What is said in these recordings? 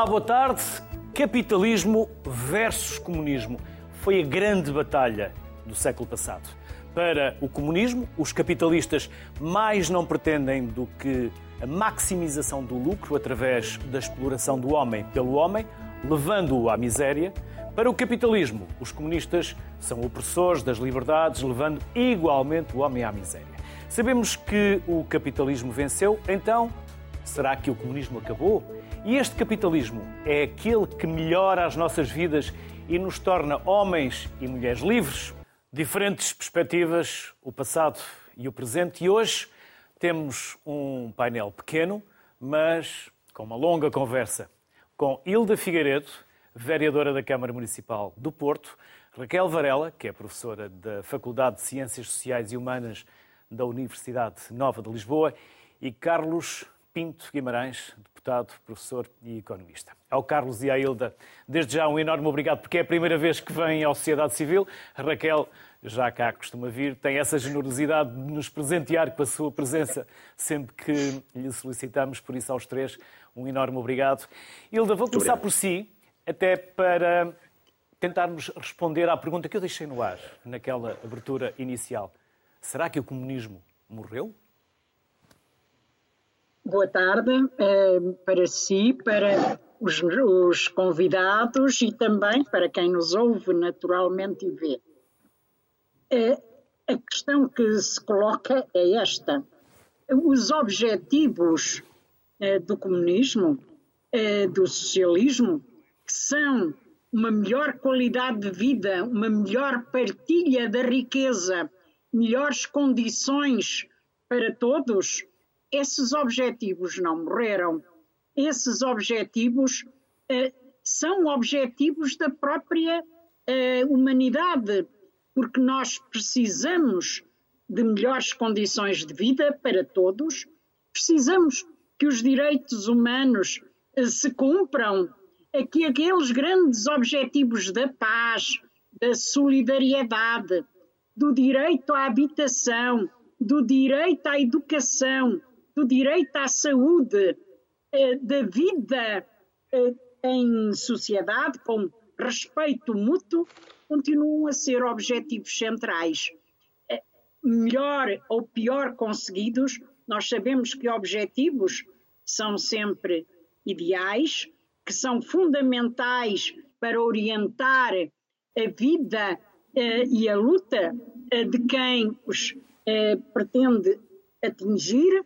Olá, boa tarde. Capitalismo versus comunismo foi a grande batalha do século passado. Para o comunismo, os capitalistas mais não pretendem do que a maximização do lucro através da exploração do homem pelo homem, levando-o à miséria. Para o capitalismo, os comunistas são opressores das liberdades, levando igualmente o homem à miséria. Sabemos que o capitalismo venceu, então será que o comunismo acabou? E este capitalismo é aquele que melhora as nossas vidas e nos torna homens e mulheres livres? Diferentes perspectivas, o passado e o presente, e hoje temos um painel pequeno, mas com uma longa conversa com Hilda Figueiredo, vereadora da Câmara Municipal do Porto, Raquel Varela, que é professora da Faculdade de Ciências Sociais e Humanas da Universidade Nova de Lisboa, e Carlos Pinto Guimarães, deputado, professor e economista. Ao Carlos e à Hilda, desde já um enorme obrigado, porque é a primeira vez que vem à sociedade civil. A Raquel, já cá costuma vir, tem essa generosidade de nos presentear com a sua presença sempre que lhe solicitamos, por isso aos três, um enorme obrigado. Hilda, vou começar por si, até para tentarmos responder à pergunta que eu deixei no ar, naquela abertura inicial. Será que o comunismo morreu? Boa tarde eh, para si, para os, os, convidados e também para quem nos ouve naturalmente e vê. Eh, a questão que se coloca é esta: os objetivos eh, do comunismo, do socialismo, que são uma melhor qualidade de vida, uma melhor partilha da riqueza, melhores condições para todos esses objetivos não morreram. Esses objetivos uh, são objetivos da própria uh, humanidade, porque nós precisamos de melhores condições de vida para todos, precisamos que os direitos humanos uh, se cumpram, que aqueles grandes objetivos da paz, da solidariedade, do direito à habitação, do direito à educação, do direito à saúde, eh, da vida eh, em sociedade, com respeito mútuo, continuam a ser objetivos centrais. Eh, melhor ou pior conseguidos, nós sabemos que objetivos são sempre ideais, que são fundamentais para orientar a vida e a luta de quem os pretende atingir,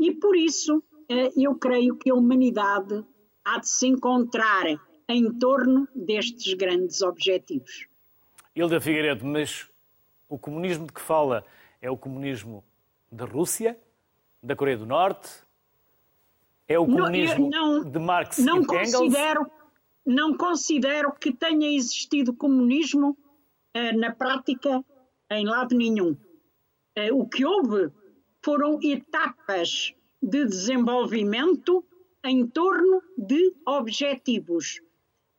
e por isso eh, eu creio que a humanidade há de se encontrar em torno destes grandes objetivos. Hilda Figueiredo, mas o comunismo de que fala é o comunismo da Rússia, da Coreia do Norte? É o comunismo não, não, de Marx não e considero, Não considero que tenha existido comunismo eh, na prática em lado nenhum. Eh, o que houve foram etapas de desenvolvimento em torno de objetivos.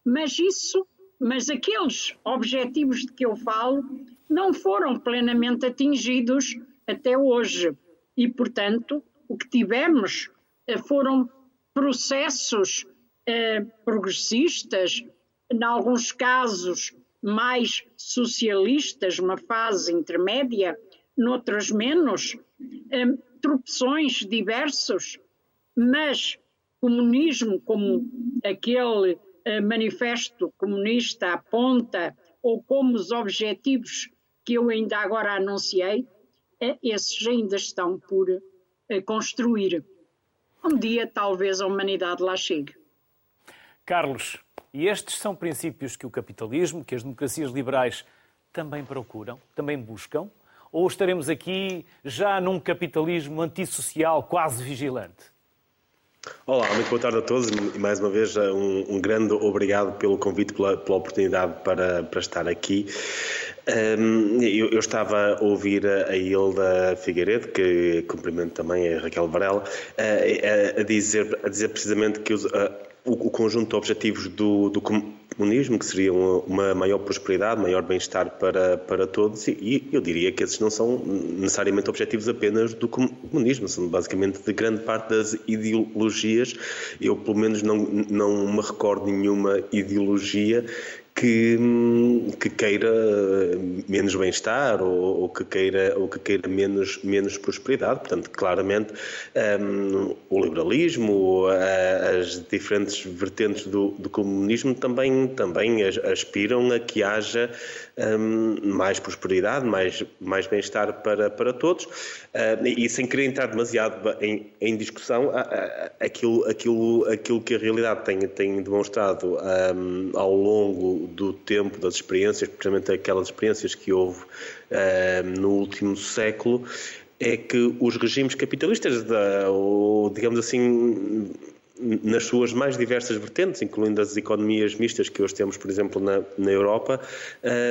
Mas isso, mas aqueles objetivos de que eu falo não foram plenamente atingidos até hoje. E, portanto, o que tivemos eh, foram processos eh, progressistas, em alguns casos mais socialistas, uma fase intermédia, noutras menos, um, tropeções diversos, mas comunismo, como aquele uh, manifesto comunista aponta, ou como os objetivos que eu ainda agora anunciei, uh, esses ainda estão por uh, construir. Um dia, talvez, a humanidade lá chegue. Carlos, e estes são princípios que o capitalismo, que as democracias liberais também procuram, também buscam? Ou estaremos aqui já num capitalismo antissocial quase vigilante? Olá, muito boa tarde a todos e mais uma vez um, um grande obrigado pelo convite, pela, pela oportunidade para, para estar aqui. Um, eu, eu, estava a ouvir a Hilda Figueiredo, que cumprimento também a Raquel Varela, a, a, dizer, a dizer precisamente que os, a, o, o, conjunto de objetivos do, do, comunismo, que seria uma maior prosperidade, maior bem-estar para, para todos, e eu diria que esses não são necessariamente objetivos apenas do comunismo, são basicamente de grande parte das ideologias. Eu, pelo menos, não, não me recordo nenhuma ideologia que, que queira menos bem-estar ou, ou, que queira, ou que queira menos, menos prosperidade. Portanto, claramente, um, o liberalismo, as diferentes vertentes do, do comunismo também, também aspiram a que haja um, mais prosperidade, mais, mais bem-estar para, para todos. Uh, e sem querer entrar demasiado em, em discussão, aquilo, aquilo, aquilo que a realidade tem, tem demonstrado um, ao longo do tempo, das experiências, precisamente aquelas experiências que houve um, no último século, é que os regimes capitalistas, da, ou digamos assim, nas suas mais diversas vertentes, incluindo as economias mistas que hoje temos, por exemplo, na, na Europa,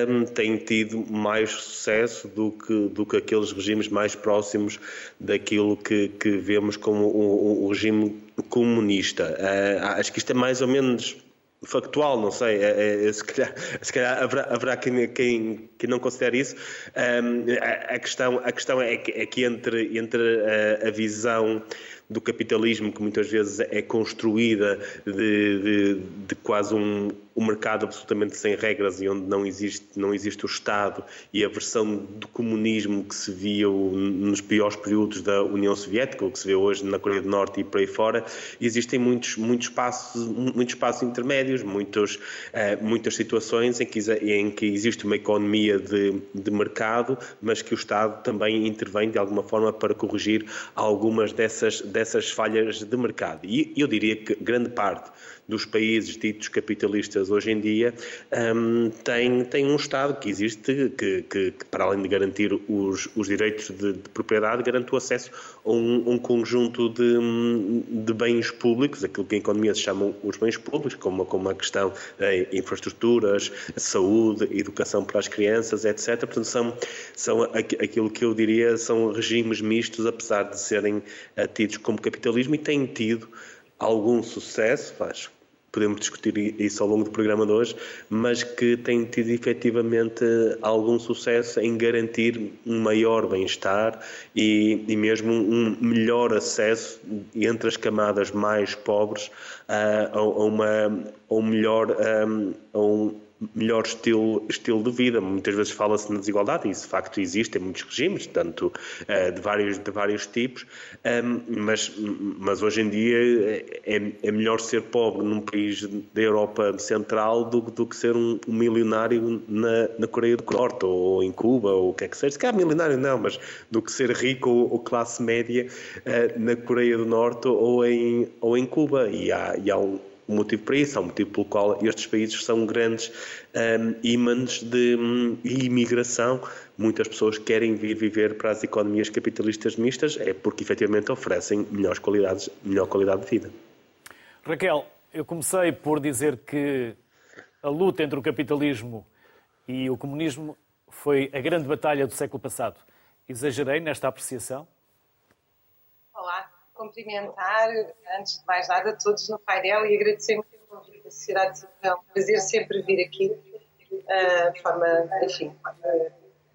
um, têm tido mais sucesso do que, do que aqueles regimes mais próximos daquilo que, que vemos como o, o regime comunista. Uh, acho que isto é mais ou menos factual, não sei, é, é, se calhar, se calhar haverá, haverá quem, quem, quem, não considere isso. Um, a, a, questão, a questão é que, é que entre, entre a, a visão do capitalismo que muitas vezes é construída de, de, de quase um, um, mercado absolutamente sem regras e onde não existe, não existe o Estado e a versão do comunismo que se viu nos piores períodos da União Soviética, ou que se vê hoje na Coreia do Norte e por aí fora, existem muitos, muitos, espaços, muitos espaços intermédios, muitos, uh, muitas situações em que, em que existe uma economia de, de mercado, mas que o Estado também intervém de alguma forma para corrigir algumas dessas, dessas dessas falhas de mercado. E eu diria que grande parte dos países ditos capitalistas hoje em dia um, tem, tem um Estado que existe, que, que, que para além de garantir os, os direitos de, de, propriedade, garante o acesso a um, um conjunto de, de, bens públicos, aquilo que em economia se chamam os bens públicos, como, como a questão de infraestruturas, saúde, educação para as crianças, etc. Portanto, são, são aquilo que eu diria são regimes mistos, apesar de serem eh, tidos como capitalismo e têm tido algum sucesso, acho podemos discutir isso ao longo do programa de hoje, mas que tem tido efetivamente algum sucesso em garantir um maior bem-estar e, e, mesmo um melhor acesso entre as camadas mais pobres uh, a, a, uma, a um melhor um, a um melhor estilo, estilo de vida. Muitas vezes fala-se na desigualdade, e isso de facto existe em muitos regimes, tanto uh, de, vários, de vários tipos, um, mas, mas hoje em dia é, é melhor ser pobre num país da Europa Central do, do que ser um, um milionário na, na Coreia do Norte ou em Cuba ou o que é que seja. Se calhar milionário não, mas do que ser rico ou, ou classe média uh, na Coreia do Norte ou em, ou em Cuba. E há, e há um, um motivo para isso, há um motivo pelo qual estes países são grandes um, ímãs de um, imigração. Muitas pessoas querem vir viver para as economias capitalistas mistas, é porque efetivamente oferecem melhores qualidades, melhor qualidade de vida. Raquel, eu comecei por dizer que a luta entre o capitalismo e o comunismo foi a grande batalha do século passado. Exagerei nesta apreciação? Olá, cumprimentar, antes de mais nada, todos no painel e agradecer muito o convite da Sociedade Civil. É um prazer sempre vir aqui, uh, de forma, enfim, uh,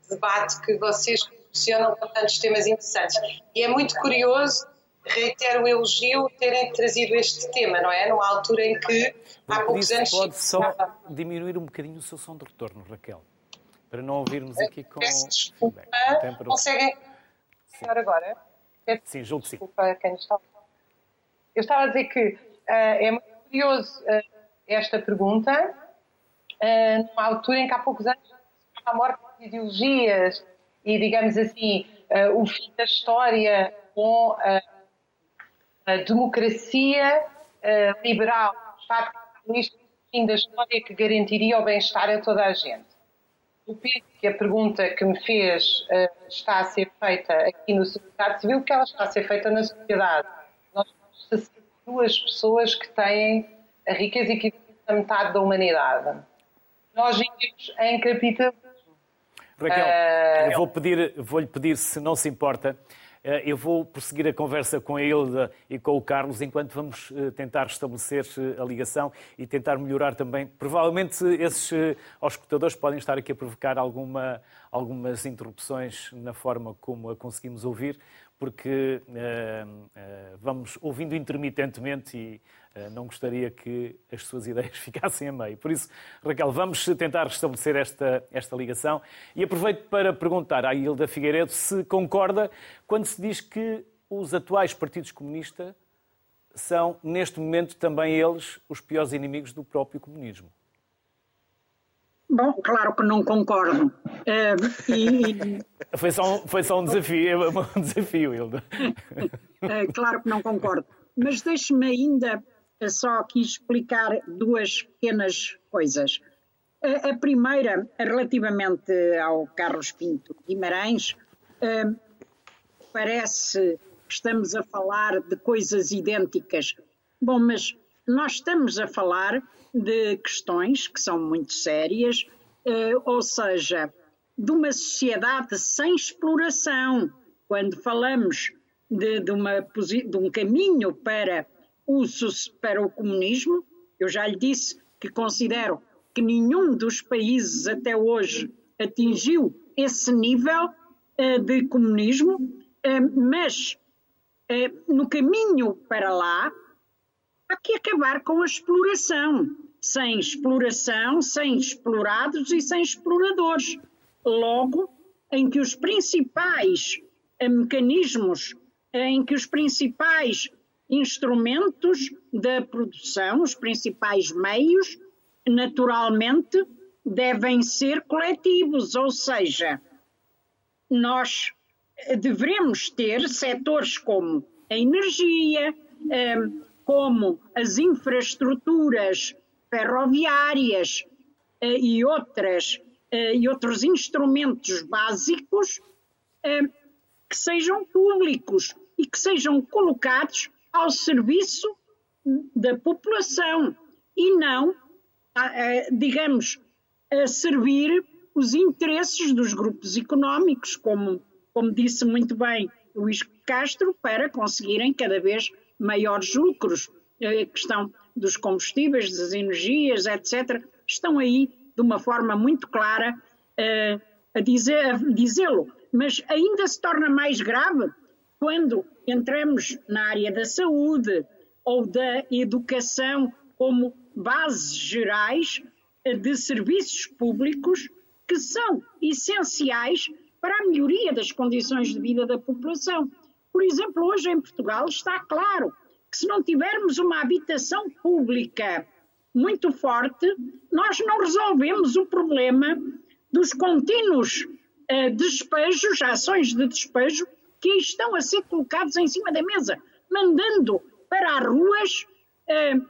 debate que vocês proporcionam com tantos temas interessantes. E é muito curioso, reitero o elogio, terem trazido este tema, não é? Numa altura em que há poucos anos. Pode só diminuir um bocadinho o seu som de retorno, Raquel, para não ouvirmos aqui com. Peço desculpa, conseguem. Agora? Sim, julgo que sim. Desculpa quem está. Eu estava a dizer que uh, é muito curioso uh, esta pergunta, uh, numa altura em que há poucos anos a morte de ideologias e, digamos assim, o fim da história com a democracia liberal, o Estado capitalista, o fim da história que garantiria o bem-estar a toda a gente. Eu penso que a pergunta que me fez uh, está a ser feita aqui no Secretariado Civil, que ela está a ser feita na sociedade. Nós temos duas pessoas que têm a riqueza e que a metade da humanidade. Nós vivemos em capitalismo. Raquel, uh, eu vou pedir, vou-lhe pedir, se não se importa, Eh, eu vou prosseguir a conversa com a Hilda e com o Carlos enquanto vamos eh, tentar restabelecer a ligação e tentar melhorar também. Provavelmente esses escutadores podem estar aqui a provocar alguma, algumas interrupções na forma como a conseguimos ouvir, porque uh, uh, vamos ouvindo intermitentemente e uh, não gostaria que as suas ideias ficassem a meio. Por isso, Raquel, vamos tentar restabelecer esta, esta ligação e aproveito para perguntar à Hilda Figueiredo se concorda quando se diz que os atuais partidos comunistas são, neste momento, também eles os piores inimigos do próprio comunismo. Bom, claro que não concordo. Uh, e... foi, só um, foi só um desafio, é um desafio, Hilda. Uh, claro que não concordo. Mas deixe-me ainda só aqui explicar duas pequenas coisas. Uh, a primeira, relativamente ao Carlos Pinto Guimarães, parece que estamos a falar de coisas idênticas. Bom, mas nós estamos a falar de questões que são muito sérias, eh, ou seja, de uma sociedade sem exploração. Quando falamos de, de, uma, de um caminho para o, para o comunismo, eu já lhe disse que considero que nenhum dos países até hoje atingiu esse nível uh, de comunismo, uh, mas no caminho para lá há que acabar com a exploração sem exploração, sem explorados e sem exploradores. Logo, em que os principais eh, mecanismos, eh, em que os principais instrumentos da produção, os principais meios, naturalmente, devem ser coletivos, ou seja, nós eh, devemos ter setores como a energia, como as infraestruturas ferroviárias eh, e, outras, eh, e outros instrumentos básicos eh, que sejam públicos e que sejam colocados ao serviço da população e não, digamos, a servir os interesses dos grupos económicos, como, como disse muito bem Luís Castro, para conseguirem cada vez maiores lucros, que estão dos combustíveis, das energias, etc., estão aí de uma forma muito clara uh, a dizê-lo. Mas ainda se torna mais grave quando entramos na área da saúde ou da educação como bases gerais eh, de serviços públicos que são essenciais para a melhoria das condições de vida da população. Por exemplo, hoje em Portugal está claro que se não tivermos uma habitação pública muito forte, nós não resolvemos o problema dos contínuos uh, despejos, ações de despejo, que estão a ser colocados em cima da mesa, mandando para as ruas, uh,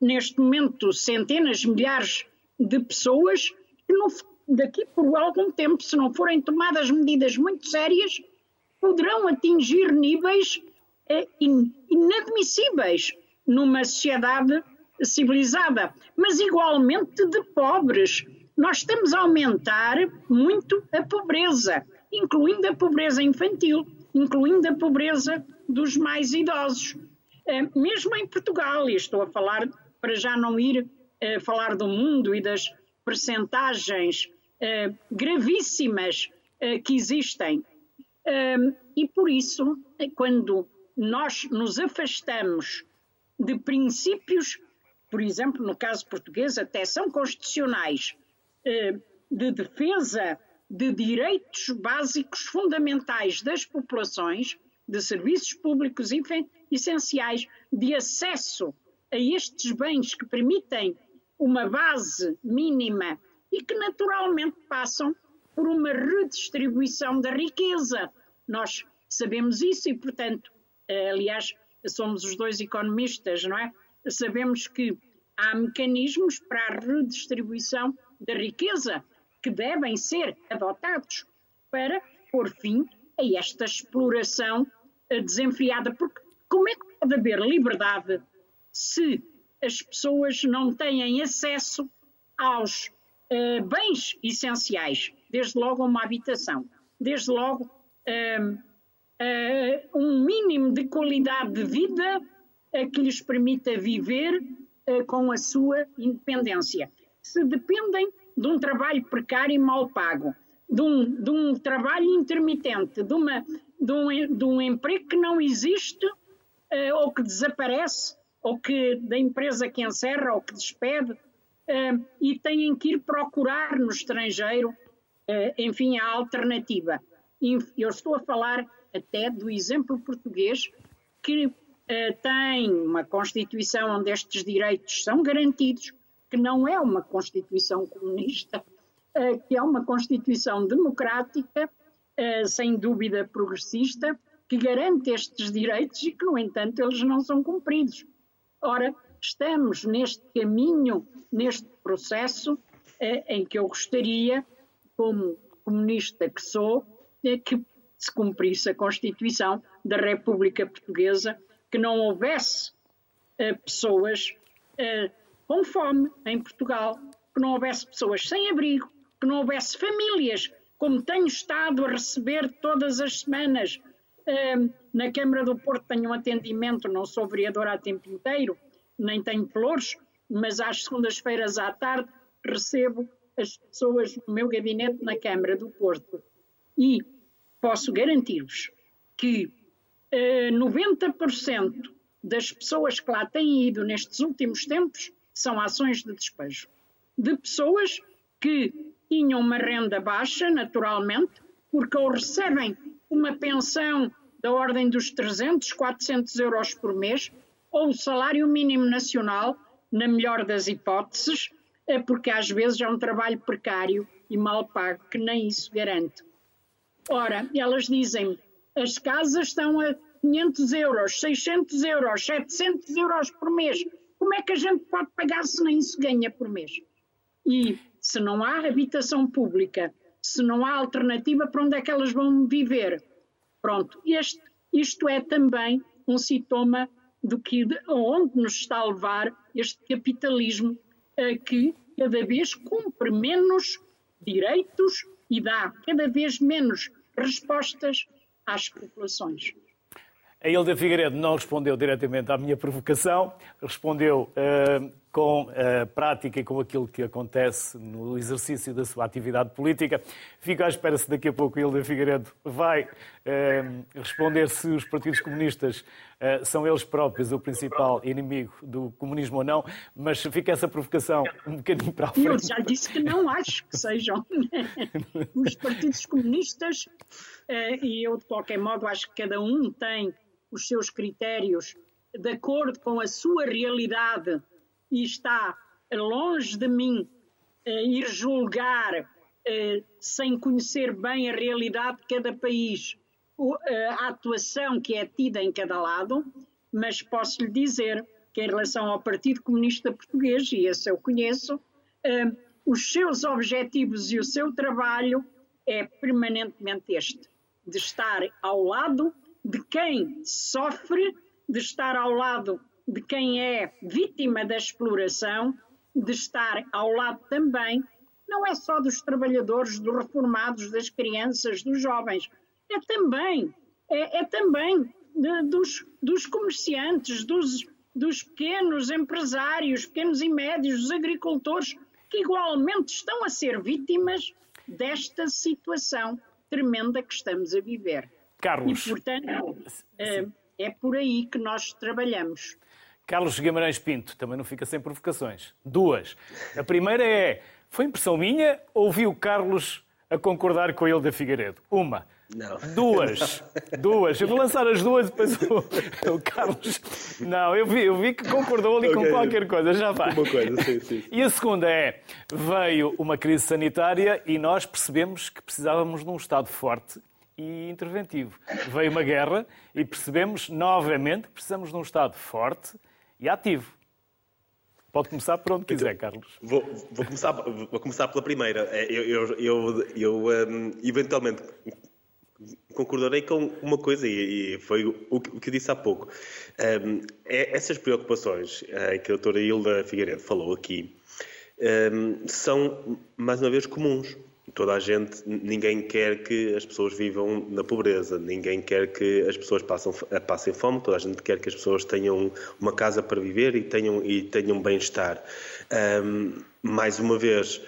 neste momento, centenas, milhares de pessoas que no, daqui por algum tempo, se não forem tomadas medidas muito sérias, poderão atingir níveis é inadmissíveis numa sociedade civilizada, mas igualmente de pobres. Nós estamos a aumentar muito a pobreza, incluindo a pobreza infantil, incluindo a pobreza dos mais idosos. É, mesmo em Portugal, e estou a falar para já não ir é, falar do mundo e das percentagens gravíssimas que existem. E por isso, quando nós nos afastamos de princípios, por exemplo, no caso português, até são constitucionais, eh, de defesa de direitos básicos fundamentais das populações, de serviços públicos essenciais, de acesso a estes bens que permitem uma base mínima e que naturalmente passam por uma redistribuição da riqueza. Nós sabemos isso e, portanto, eh, aliás, somos os dois economistas, não é? Sabemos que há mecanismos para a redistribuição da riqueza que devem ser adotados para pôr fim a esta exploração eh, desenfreada. Porque como é que pode haver liberdade se as pessoas não têm acesso aos uh, bens essenciais? Desde logo uma habitação, desde logo uh, um mínimo de qualidade de vida que lhes permita viver uh, com a sua independência. Se dependem de um trabalho precário e mal pago, de um, de um trabalho intermitente, de, uma, de, um, de um emprego que não existe ou que desaparece, ou que da empresa que encerra ou que despede, e têm que ir procurar no estrangeiro, enfim, a alternativa. Eu estou a falar até do exemplo português, que uh, tem uma Constituição onde estes direitos são garantidos, que não é uma Constituição comunista, uh, que é uma Constituição democrática, sem dúvida progressista, que garante estes direitos e que, no entanto, eles não são cumpridos. Ora, estamos neste caminho, neste processo, em que eu gostaria, como comunista que sou, que se cumprisse a Constituição da República Portuguesa, que não houvesse uh, pessoas uh, com fome em Portugal, que não houvesse pessoas sem abrigo, que não houvesse famílias, como tenho estado a receber todas as semanas. Uh, na Câmara do Porto tenho um atendimento, não sou vereadora a tempo inteiro, nem tenho flores, mas às segundas-feiras à tarde recebo as pessoas no meu gabinete na Câmara do Porto. E posso garantir-vos que uh, eh, 90% das pessoas que lá têm ido nestes últimos tempos são ações de despejo. De pessoas que tinham uma renda baixa, naturalmente, porque ou recebem uma pensão da ordem dos 300, 400 euros por mês, ou o salário mínimo nacional, na melhor das hipóteses, porque às vezes é um trabalho precário e mal pago que nem isso garante. Ora, elas dizem as casas estão a 500 euros, 600 euros, 700 euros por mês. Como é que a gente pode pagar se nem isso ganha por mês? E se não há habitação pública, se não há alternativa, para onde é que elas vão viver? Pronto, este, isto é também um sintoma do que onde nos está a levar este capitalismo eh, que cada vez cumpre menos direitos e dá cada vez menos respostas às populações. A Hilda Figueiredo não respondeu diretamente à minha provocação, respondeu uh, com a prática e com aquilo que acontece no exercício da sua atividade política. Fico à espera se daqui a pouco Hilda Figueiredo vai uh, responder se os partidos comunistas uh, são eles próprios o principal inimigo do comunismo ou não, mas fica essa provocação um bocadinho para a frente. Eu já disse que não acho que sejam os partidos comunistas, e eu de qualquer modo acho que cada um tem os seus critérios de acordo com a sua realidade e está longe de mim eh, ir julgar eh, sem conhecer bem a realidade de cada país eh, a atuação que é tida em cada lado, mas posso lhe dizer que em relação ao Partido Comunista Português, e esse eu conheço, os seus objetivos e o seu trabalho é permanentemente este, de estar ao lado de quem sofre, de estar ao lado de quem é vítima da exploração, de estar ao lado também, não é só dos trabalhadores, dos reformados, das crianças, dos jovens, é também, é, é também de, dos, dos comerciantes, dos, dos pequenos empresários, pequenos e médios, dos agricultores, que igualmente estão a ser vítimas desta situação tremenda que estamos a viver. Carlos. E, portanto, é, é por aí que nós trabalhamos. Carlos Guimarães Pinto, também não fica sem provocações. Duas. A primeira é: foi impressão minha ou vi o Carlos a concordar com ele da Figueiredo? Uma. Não. Duas. Duas. Eu vou lançar as duas depois o, o Carlos. Não, eu vi, eu vi que concordou ali okay. com qualquer coisa, já vai. Uma coisa, sim, sim. E a segunda é: veio uma crise sanitária e nós percebemos que precisávamos de um Estado forte e interventivo. Veio uma guerra e percebemos novamente que precisamos de um Estado forte e ativo. Pode começar por onde quiser, então, Carlos. Vou, vou, começar, vou começar pela primeira. É, eu, eu, eu, eu um, eventualmente concordarei com uma coisa, e, foi o, que eu disse há pouco. Um, é, essas preocupações uh, que a doutora Hilda Figueiredo falou aqui um, são, mais uma vez, comuns toda a gente, ninguém quer que as pessoas vivam na pobreza, ninguém quer que as pessoas passem, passem fome, toda a gente quer que as pessoas tenham uma casa para viver e tenham, e tenham bem-estar. Um, mais uma vez,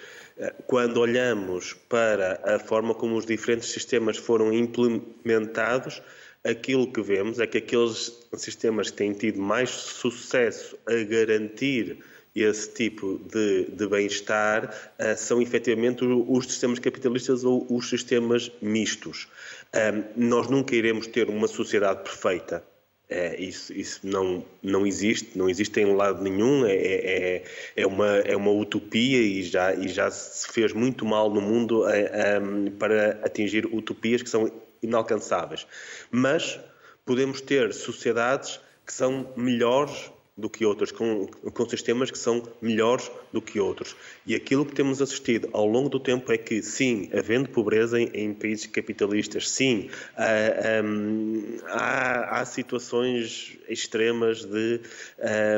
quando olhamos para a forma como os diferentes sistemas foram implementados, aquilo que vemos é que aqueles sistemas que têm tido mais sucesso a garantir esse tipo de, de bem-estar uh, são efetivamente os sistemas capitalistas ou os sistemas mistos. Um, nós nunca iremos ter uma sociedade perfeita. É, isso, isso não, não existe, não existe em lado nenhum, é, é, é, uma, é uma utopia e já, e já se fez muito mal no mundo é, é, para atingir utopias que são inalcançáveis. Mas podemos ter sociedades que são melhores do que outras, com, com sistemas que são melhores do que outros. E aquilo que temos assistido ao longo do tempo é que, sim, havendo pobreza em, em países capitalistas, sim, há, um, há, situações extremas de,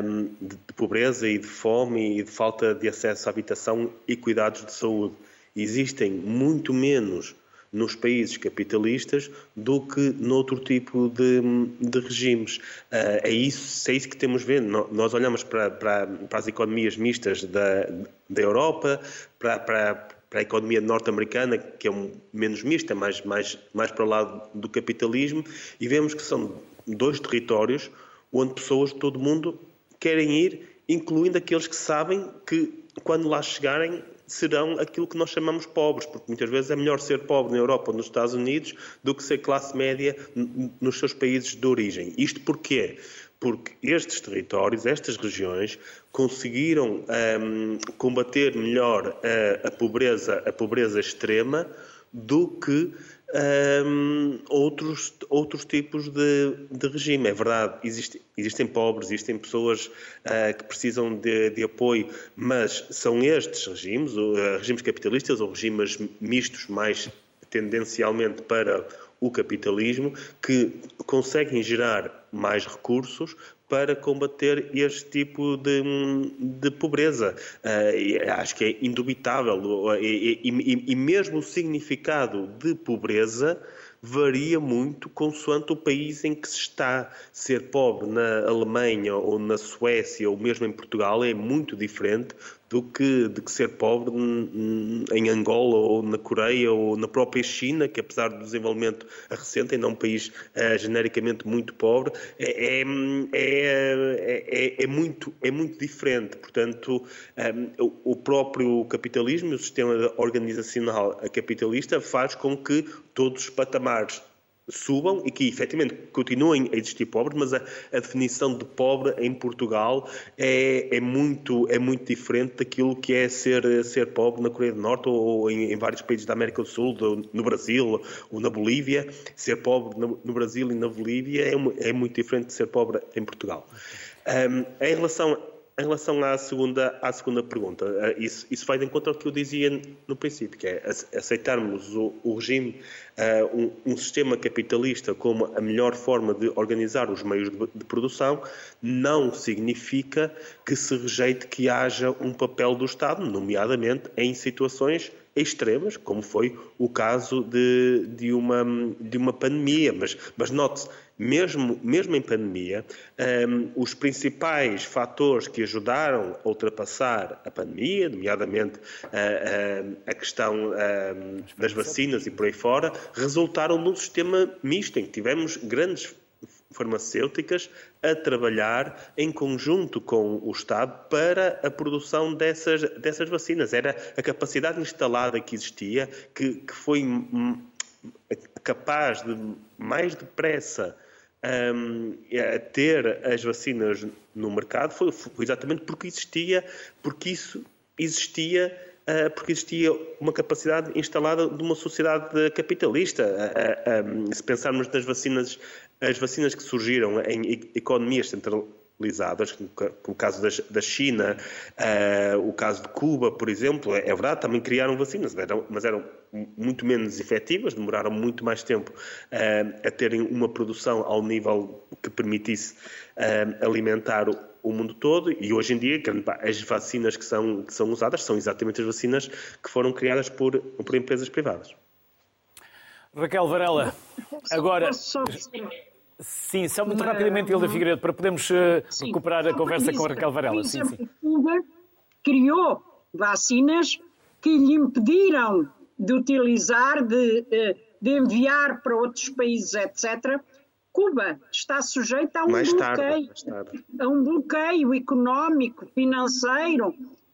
um, de, pobreza e de fome e de falta de acesso à habitação e cuidados de saúde. Existem muito menos nos países capitalistas do que noutro tipo de, de regimes. Uh, é, isso, é isso que temos vendo. Nós olhamos para, para, para as economias mistas da, da Europa, para, para, para a economia norte-americana, que é um, menos mista, mais, mais, mais para o lado do capitalismo, e vemos que são dois territórios onde pessoas de todo o mundo querem ir, incluindo aqueles que sabem que quando lá chegarem serão aquilo que nós chamamos pobres, porque muitas vezes é melhor ser pobre na Europa ou nos Estados Unidos do que ser classe média nos seus países de origem. Isto porquê? Porque estes territórios, estas regiões, conseguiram um, combater melhor a, a, pobreza, a pobreza extrema do que um, outros, outros tipos de, de regime. É verdade, existe, existem pobres, existem pessoas uh, que precisam de, de, apoio, mas são estes regimes, uh, regimes capitalistas ou regimes mistos mais tendencialmente para o capitalismo, que conseguem gerar mais recursos para combater este tipo de, de pobreza. Uh, acho que é indubitável. E, e, e, mesmo o significado de pobreza varia muito consoante o país em que se está. Ser pobre na Alemanha ou na Suécia ou mesmo em Portugal é muito diferente do que, de que ser pobre em Angola ou na Coreia ou na própria China, que apesar do desenvolvimento recente, ainda é um país uh, genericamente muito pobre, é, é, é, é, muito, é muito diferente. Portanto, um, o próprio capitalismo, o sistema organizacional capitalista, faz com que todos os patamares subam e que efetivamente continuem a existir pobres, mas a, a definição de pobre em Portugal é, é, muito, é muito diferente daquilo que é ser, ser pobre na Coreia do Norte ou em, em vários países da América do Sul, do, no Brasil ou na Bolívia. Ser pobre no, no Brasil e na Bolívia é, é, muito diferente de ser pobre em Portugal. Um, em relação em relação à segunda, à segunda pergunta, eh, isso, isso vai de encontro ao que eu dizia no princípio, que é aceitarmos o, o regime, uh, um, um, sistema capitalista como a melhor forma de organizar os meios de, de, produção, não significa que se rejeite que haja um papel do Estado, nomeadamente em situações extremas, como foi o caso de, de, uma, de uma pandemia. Mas, mas note-se, mesmo, mesmo em pandemia, um, os principais fatores que ajudaram a ultrapassar a pandemia, nomeadamente uh, a questão uh, das vacinas e por aí fora, resultaram num sistema misto, em que tivemos grandes farmacêuticas a trabalhar em conjunto com o Estado para a produção dessas, dessas vacinas. Era a capacidade instalada que existia que, que foi capaz de mais depressa um, a ter as vacinas no mercado foi, foi, exatamente porque existia, porque isso existia, uh, porque existia uma capacidade instalada de uma sociedade capitalista. Uh, uh, se pensarmos nas vacinas, as vacinas que surgiram em economias centralizadas, como o caso da China, o caso de Cuba, por exemplo, é verdade, também criaram vacinas, mas eram muito menos efetivas, demoraram muito mais tempo uh, a terem uma produção ao nível que permitisse uh, alimentar o, o mundo todo e hoje em dia as vacinas que são, que são usadas são exatamente as vacinas que foram criadas por, por empresas privadas. Raquel Varela, agora. Sim, só muito rapidamente, Hilda Figueiredo, para podermos uh, recuperar a conversa com a Raquel Varela. Sim, sim. Cuba criou vacinas que lhe impediram de utilizar, de, eh, de enviar para outros países, etc. Cuba está sujeita a um mais bloqueio, tarde, a um bloqueio económico, financeiro,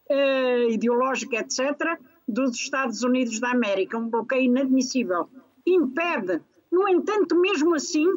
eh, ideológico, etc., dos Estados Unidos da América, um bloqueio inadmissível. Impede. No entanto, mesmo assim,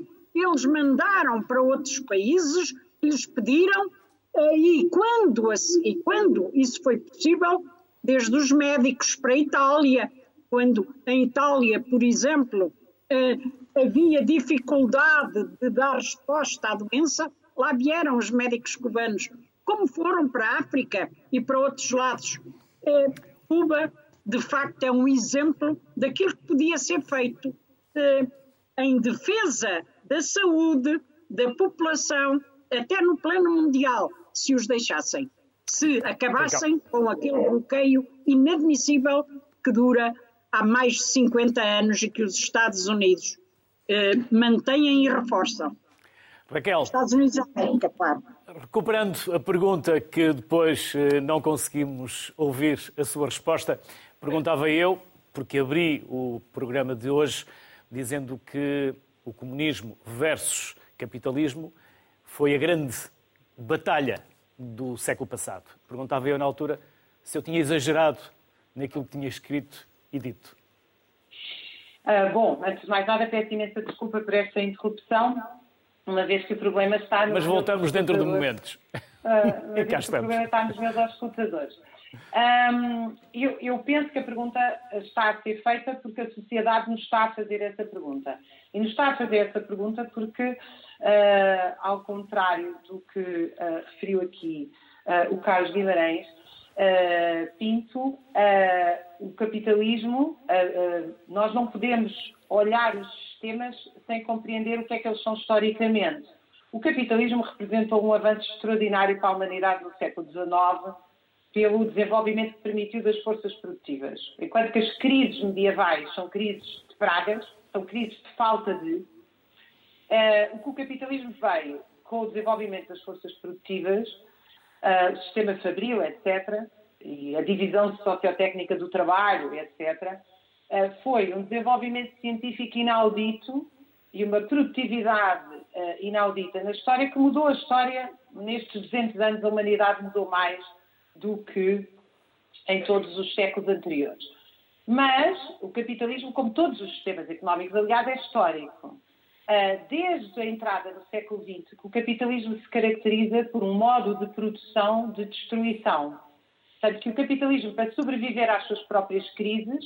eles mandaram para outros países, lhes pediram, eh, e quando, e quando isso foi possível, desde os médicos para a Itália, quando em Itália, por exemplo, eh, havia dificuldade de dar resposta à doença, lá vieram os médicos cubanos, como foram para a África e para outros lados. Eh, Cuba, de facto, é um exemplo daquilo que podia ser feito em defesa da saúde da população, até no plano mundial, se os deixassem, se acabassem com aquele bloqueio inadmissível que dura há mais de 50 anos e que os Estados Unidos eh, mantêm e reforçam. Raquel. Estados Unidos da América, claro. Recuperando a pergunta que depois eh, não conseguimos ouvir a sua resposta, perguntava eu, porque abri o programa de hoje dizendo que o comunismo versus capitalismo foi a grande batalha do século passado. Perguntava eu na altura se eu tinha exagerado naquilo que tinha escrito e dito. Uh, bom, antes de mais nada, peço imensa desculpa por esta interrupção, uma vez que o problema está. Mas voltamos dentro de momentos. Uh, e cá estamos. O problema está nos meus auscultadores. Um, eu, eu, penso que a pergunta está a ser feita porque a sociedade nos está a fazer essa pergunta. E nos está a fazer essa pergunta porque, uh, ao contrário do que uh, referiu aqui uh, o Carlos Guimarães, Pinto, o capitalismo, nós não podemos olhar os sistemas sem compreender o que é que eles são historicamente. O capitalismo representou um avanço extraordinário para a humanidade no século XIX pelo desenvolvimento que permitiu das forças produtivas. Enquanto que as crises medievais são crises de pragas, são crises de falta de, uh, o que o capitalismo veio com o desenvolvimento das forças produtivas, uh, o sistema fabril, etc., e a divisão sociotécnica do trabalho, etc., uh, eh, foi um desenvolvimento científico inaudito e uma produtividade uh, inaudita na história que mudou a história. Nestes 200 anos, a humanidade mudou mais do que em todos os séculos anteriores. Mas o capitalismo, como todos os sistemas económicos, aliás, é histórico. Ah, desde a entrada do século XX, o capitalismo se caracteriza por um modo de produção de destruição. Portanto, que o capitalismo, para sobreviver às suas próprias crises,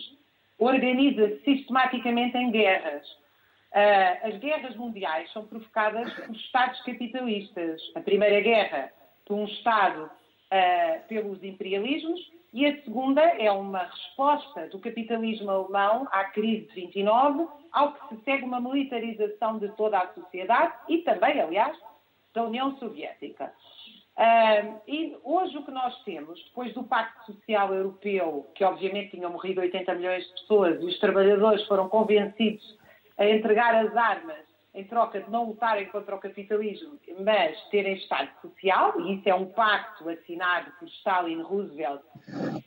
organiza-se sistematicamente em guerras. Ah, as guerras mundiais são provocadas por Estados capitalistas. A Primeira Guerra, por um Estado uh, pelos imperialismos, e a segunda é uma resposta do capitalismo alemão à crise de 29, ao que se segue uma militarização de toda a sociedade e também, aliás, da União Soviética. Uh, e hoje o que nós temos, depois do Pacto Social Europeu, que obviamente tinham morrido 80 milhões de pessoas e os trabalhadores foram convencidos a entregar as armas em troca de não lutarem contra o capitalismo, mas terem Estado social, e isso é um pacto assinado por Stalin, Roosevelt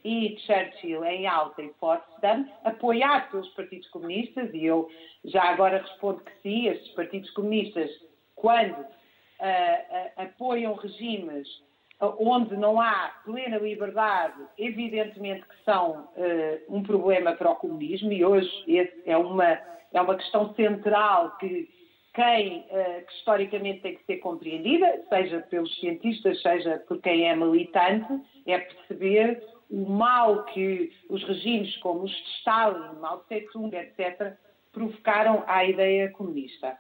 e Churchill em alta e Potsdam, apoiado pelos partidos comunistas, e eu já agora respondo que sim, estes partidos comunistas, quando uh, uh, apoiam regimes onde não há plena liberdade, evidentemente que são uh, um problema para o comunismo, e hoje é uma, é uma questão central que quem, uh, que historicamente tem que ser compreendida, seja pelos cientistas, seja por quem é militante, é perceber o mal que os regimes como os de Stalin, Mao Tse-tung, etc., provocaram à ideia comunista.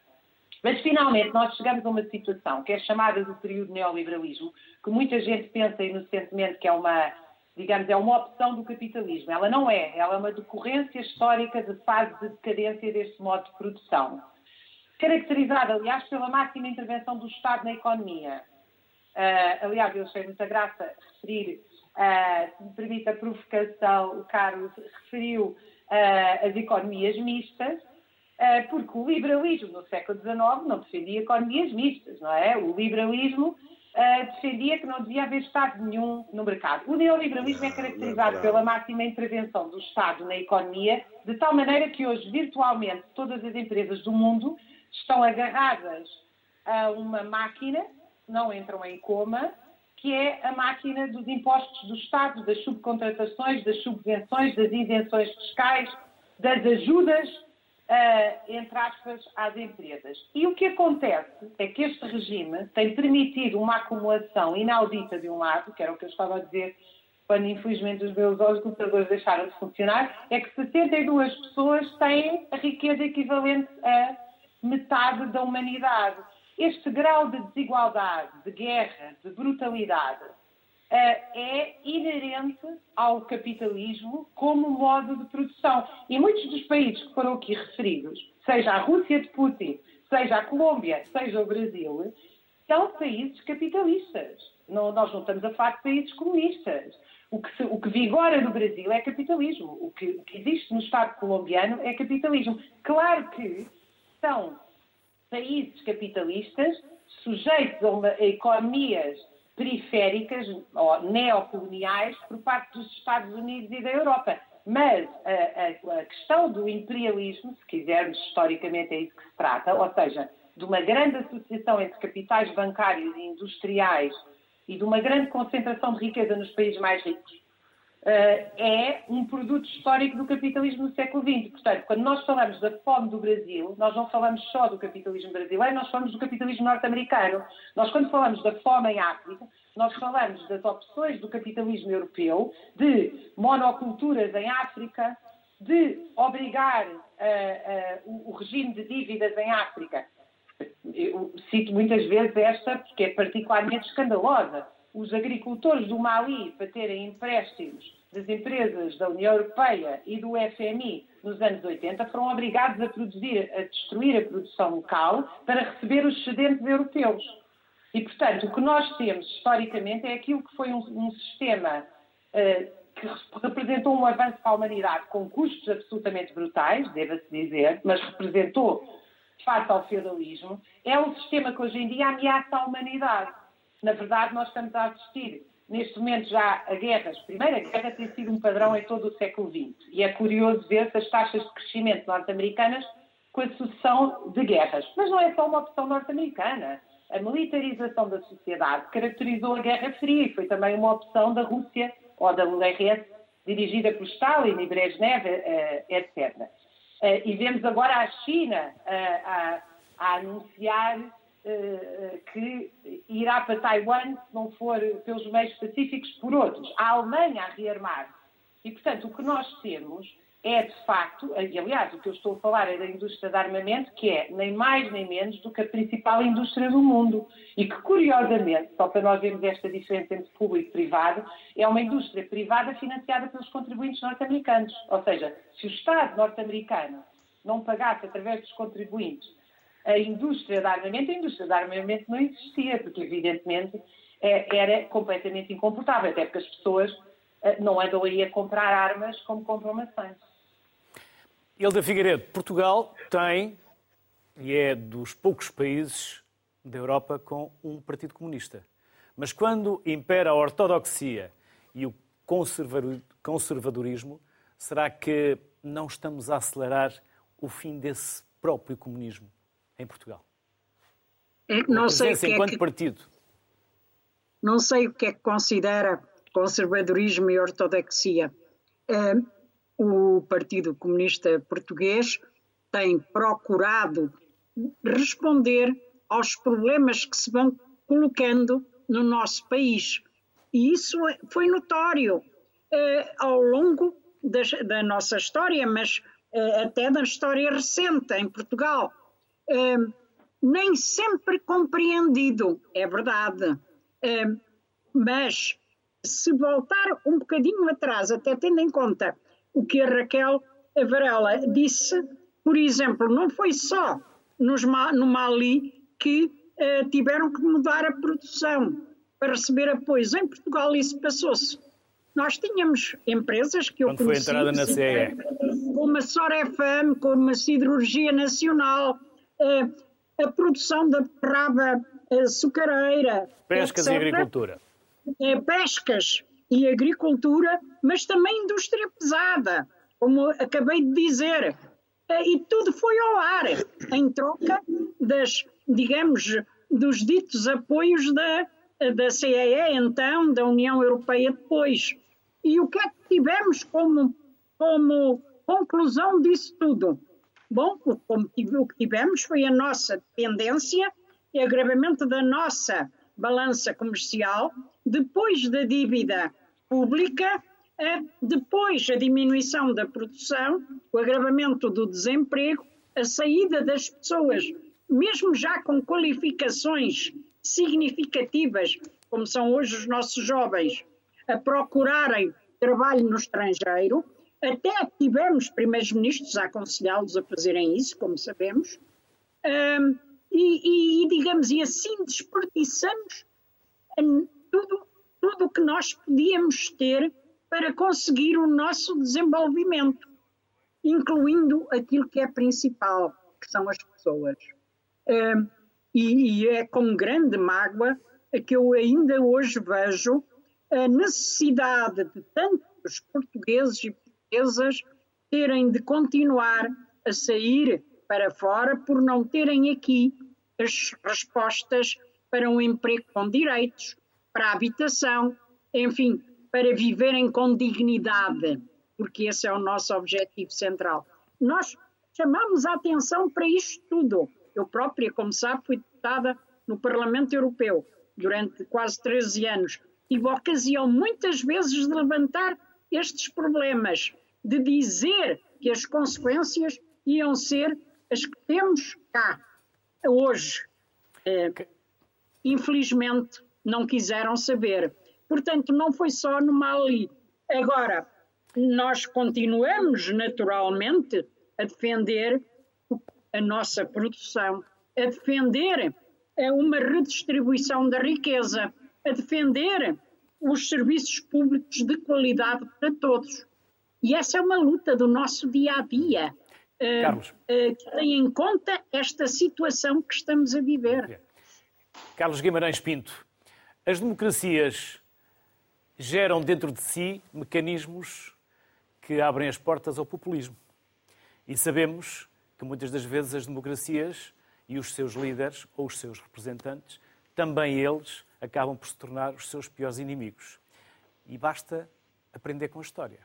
Mas finalmente nós chegamos a uma situação que é chamada do período neoliberalismo, que muita gente pensa inocentemente que é uma, digamos, é uma opção do capitalismo. Ela não é, ela é uma decorrência histórica de fase de decadência deste modo de produção caracterizada, aliás, pela máxima intervenção do Estado na economia. Uh, aliás, eu achei muita graça referir, uh, se me permite a provocação, o Carlos referiu uh, as economias mistas, porque o liberalismo no século XIX não defendia economias mistas, não é? O liberalismo defendia que não devia haver Estado nenhum no mercado. O neoliberalismo é caracterizado pela máxima intervenção do Estado na economia, de tal maneira que hoje, virtualmente, todas as empresas do mundo estão agarradas a uma máquina não entram em coma, que é a máquina dos impostos do Estado, das subcontratações, das subvenções, das isenções fiscais, das ajudas, uh, entre aspas, às empresas. E o que acontece é que este regime tem permitido uma acumulação inaudita de um lado, que era o que eu estava a dizer quando infelizmente os meus computadores deixaram de funcionar, é que 72 pessoas têm a riqueza equivalente a metade da humanidade. Este grau de desigualdade, de guerra, de brutalidade, eh, é inerente ao capitalismo como modo de produção. E muitos dos países que foram aqui referidos, seja a Rússia de Putin, seja a Colômbia, seja o Brasil, são países capitalistas. Não, nós não estamos a falar de países comunistas. O que, se, o que, vigora no Brasil é capitalismo. O que, o que existe no Estado colombiano é capitalismo. Claro que são países capitalistas sujeitos a, uma, a economias periféricas ou neocoloniais por parte dos Estados Unidos e da Europa. Mas a, a, a, questão do imperialismo, se quisermos, historicamente é isso que se trata, ou seja, de uma grande associação entre capitais bancários e industriais e de uma grande concentração de riqueza nos países mais ricos, é um produto histórico do capitalismo no século XX. Portanto, quando nós falamos da fome do Brasil, nós não falamos só do capitalismo brasileiro, nós falamos do capitalismo norte-americano. Nós, quando falamos da fome em África, nós falamos das opções do capitalismo europeu de monoculturas em África, de obrigar uh, uh, o regime de dívidas em África. Eu cito muitas vezes esta porque é particularmente escandalosa os agricultores do Mali para terem empréstimos das empresas da União Europeia e do FMI nos anos 80 foram obrigados a produzir, a destruir a produção local para receber os excedentes europeus. E, portanto, o que nós temos historicamente é aquilo que foi um, um sistema uh, que representou um avanço para a humanidade com custos absolutamente brutais, deva-se dizer, mas representou face ao feudalismo, é um sistema que hoje em dia ameaça a humanidade. Na verdade, nós estamos a assistir neste momento já a. Primeiro, a guerra tem sido um padrão em todo o século XX. E é curioso ver-se as taxas de crescimento norte-americanas com a sucessão de guerras. Mas não é só uma opção norte-americana. A militarização da sociedade caracterizou a Guerra Fria e foi também uma opção da Rússia ou da URSS, dirigida por Stalin e Brezhnev, eh, etc. Eh, e vemos agora a China eh, a, a anunciar que irá para Taiwan, se não for pelos meios pacíficos, por outros. A Alemanha a rearmar. E, portanto, o que nós temos é, de facto, e aliás, o que eu estou a falar é da indústria de armamento, que é nem mais nem menos do que a principal indústria do mundo. E que, curiosamente, só para nós vermos esta diferença entre público e privado, é uma indústria privada financiada pelos contribuintes norte-americanos. Ou seja, se o Estado norte-americano não pagasse através dos contribuintes a indústria de armamento, a indústria de armamento não existia, porque evidentemente é, era completamente incomportável, até porque as pessoas eh, não andam aí a comprar armas como compram maçãs. Hilda Figueiredo, Portugal tem, e é dos poucos países da Europa com um partido comunista. Mas quando impera a ortodoxia e o conservadorismo, será que não estamos a acelerar o fim desse próprio comunismo? Em Portugal? É, não sei o que enquanto é que, partido. Não sei o que é que considera conservadorismo e ortodoxia. o Partido Comunista Português tem procurado responder aos problemas que se vão colocando no nosso país. E isso é, foi notório eh, ao longo da, da, nossa história, mas eh, até da história recente em Portugal nem sempre compreendido, é verdade. mas se voltar um bocadinho atrás, até tendo em conta o que a Raquel Varela disse, por exemplo, não foi só nos, no Mali que uh, tiveram que mudar a produção. para receber apoios. Em Portugal isso passou-se. Nós tínhamos empresas que eu Quando foi entrada na CE? Como a Sorefam, como a Siderurgia Nacional, eh, a produção da raba açucareira. Pescas etc. e agricultura. Eh, pescas e agricultura, mas também indústria pesada, como acabei de dizer. Eh, e tudo foi ao ar, em troca das, digamos, dos ditos apoios da, da CEE, então, da União Europeia depois. E o que é que tivemos como, como conclusão disso tudo? Bom, o que tivemos foi a nossa dependência e agravamento da nossa balança comercial, depois da dívida pública, depois a diminuição da produção, o agravamento do desemprego, a saída das pessoas, mesmo já com qualificações significativas, como são hoje os nossos jovens, a procurarem trabalho no estrangeiro, até tivemos primeiros ministros a aconselhá-los a fazerem isso, como sabemos, um, e, e, digamos, e assim desperdiçamos tudo tudo o que nós podíamos ter para conseguir o nosso desenvolvimento, incluindo aquilo que é principal, que são as pessoas. Um, e, e é com grande mágoa que eu ainda hoje vejo a necessidade de tantos portugueses e portuguesas terem de continuar a sair para fora por não terem aqui as respostas para um emprego com direitos, para habitação, enfim, para viverem com dignidade, porque esse é o nosso objetivo central. Nós chamamos a atenção para isto tudo. Eu própria, como sabe, fui deputada no Parlamento Europeu durante quase 13 anos. Tive a ocasião muitas vezes de levantar estes problemas, de dizer que as consequências iam ser as que temos cá hoje. É, infelizmente, não quiseram saber. Portanto, não foi só no Mali. Agora, nós continuamos naturalmente a defender a nossa produção, a defender uma redistribuição da riqueza, a defender os serviços públicos de qualidade para todos. E essa é uma luta do nosso dia a dia. Eh, Carlos. Uh, que tem em conta esta situação que estamos a viver. Carlos Guimarães Pinto, as democracias geram dentro de si mecanismos que abrem as portas ao populismo. E sabemos que muitas das vezes as democracias e os seus líderes ou os seus representantes, também eles acabam por se tornar os seus piores inimigos. E basta aprender com a história.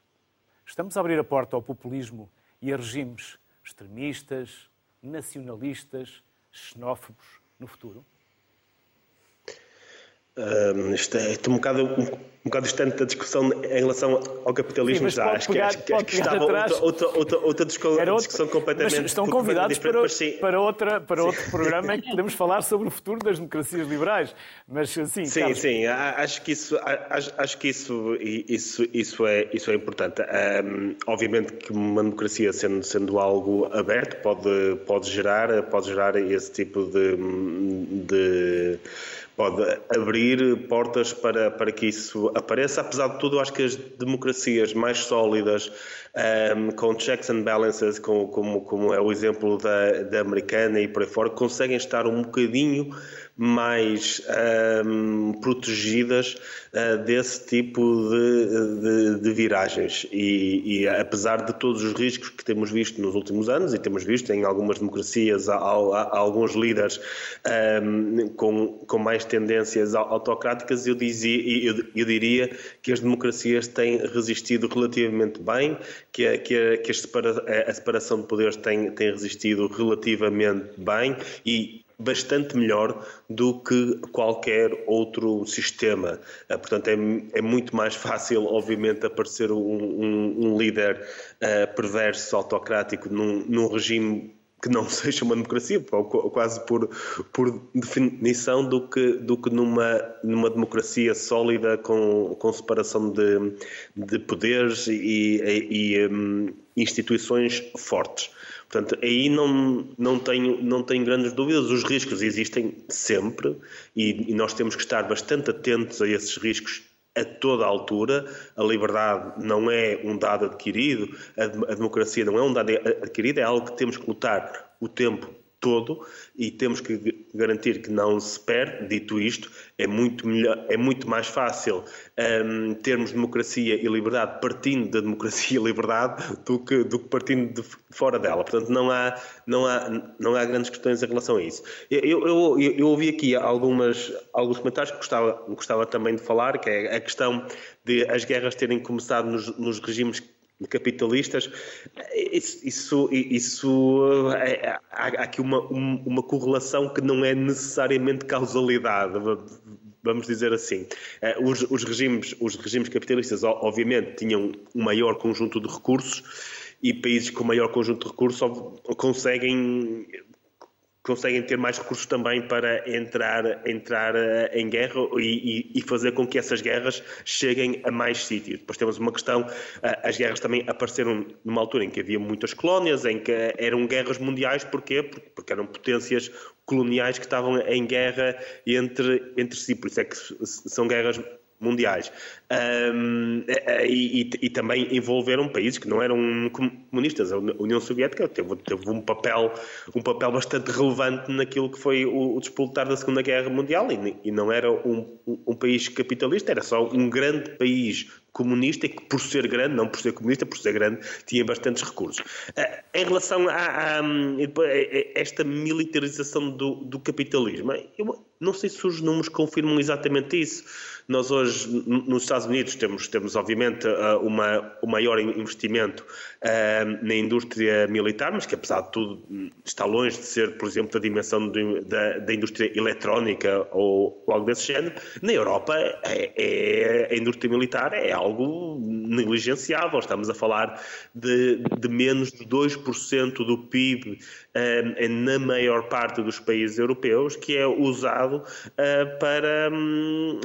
Estamos a abrir a porta ao populismo e a regimes extremistas, nacionalistas, xenófobos no futuro? Um, isto é, um bocado, um, bocado distante da discussão em relação ao capitalismo Sim, já. Acho, pegar, que, acho, que, estava outra, outra, outra, outra discussão, discussão completamente. Mas estão convidados para, para, outra, para outro programa em que podemos falar sobre o futuro das democracias liberais. Mas sim, sim, Carlos. sim. Acho que isso, acho, acho que isso, isso, isso, é, isso é importante. Um, obviamente que uma democracia sendo, sendo algo aberto pode, pode gerar, pode gerar esse tipo de, de pode abrir portas para, para que isso apareça. Apesar de tudo, acho que as democracias mais sólidas, um, ehm, com checks and balances, como, como, como é o exemplo da, da americana e por aí fora, conseguem estar um bocadinho mais um, protegidas uh, desse tipo de, de, de viragens. E, e, apesar de todos os riscos que temos visto nos últimos anos, e temos visto em algumas democracias há, há, há alguns líderes um, com, com mais tendências autocráticas, eu, dizia, eu, eu, diria que as democracias têm resistido relativamente bem, que, a, que, que a, separa, a separação de poderes tem, tem resistido relativamente bem e bastante melhor do que qualquer outro sistema. Eh, portanto, é, é muito mais fácil, obviamente, aparecer um, um, um líder uh, perverso, autocrático, num, num regime que não seja uma democracia, quase por, por definição, do que, do que numa, numa democracia sólida com, com separação de, de poderes e, e, e um, instituições fortes. Portanto, aí não, não, tenho, não tenho grandes dúvidas, os riscos existem sempre e, e nós temos que estar bastante atentos a esses riscos a toda a altura. A liberdade não é um dado adquirido, a, democracia não é um dado adquirido, é algo que temos que lutar o tempo todo e temos que garantir que não se perde. Dito isto, é muito, melhor, é muito mais fácil um, termos democracia e liberdade partindo da democracia e liberdade do que, do que partindo de fora dela. Portanto, não há, não, há, não há grandes questões em relação a isso. Eu, eu, eu, ouvi aqui algumas, alguns comentários que gostava, gostava também de falar, que é a questão de as guerras terem começado nos, nos regimes capitalistas, isso, isso, isso é, há aqui uma, uma correlação que não é necessariamente causalidade, vamos dizer assim. Eh, os, os, regimes, os regimes capitalistas, obviamente, tinham um maior conjunto de recursos e países com maior conjunto de recursos conseguem conseguem ter mais recursos também para entrar, entrar eh, em guerra e, e, fazer com que essas guerras cheguem a mais sítios. Depois temos uma questão, eh, as guerras também apareceram numa altura em que havia muitas colónias, em que eram guerras mundiais, porquê? Porque eram potências coloniais que estavam em guerra entre, entre si, por isso é que são guerras mundiais. Um, e, e, e, também envolveram países que não eram comunistas. A União Soviética teve, teve, um, papel, um papel bastante relevante naquilo que foi o, o da Segunda Guerra Mundial e, e não era um, um, país capitalista, era só um grande país comunista que, por ser grande, não por ser comunista, por ser grande, tinha bastantes recursos. Uh, em relação a, a, a, esta militarização do, do capitalismo, eu não sei se os números confirmam exatamente isso. Nós hoje, nos Estados Unidos, temos, temos obviamente uh, uma, o maior investimento uh, na indústria militar, mas que apesar de tudo está longe de ser, por exemplo, da dimensão de, da, da, indústria eletrónica ou algo desse género. Na Europa, é, é, a indústria militar é algo negligenciável. Estamos a falar de, de menos de 2% do PIB uh, na maior parte dos países europeus, que é usado para, um,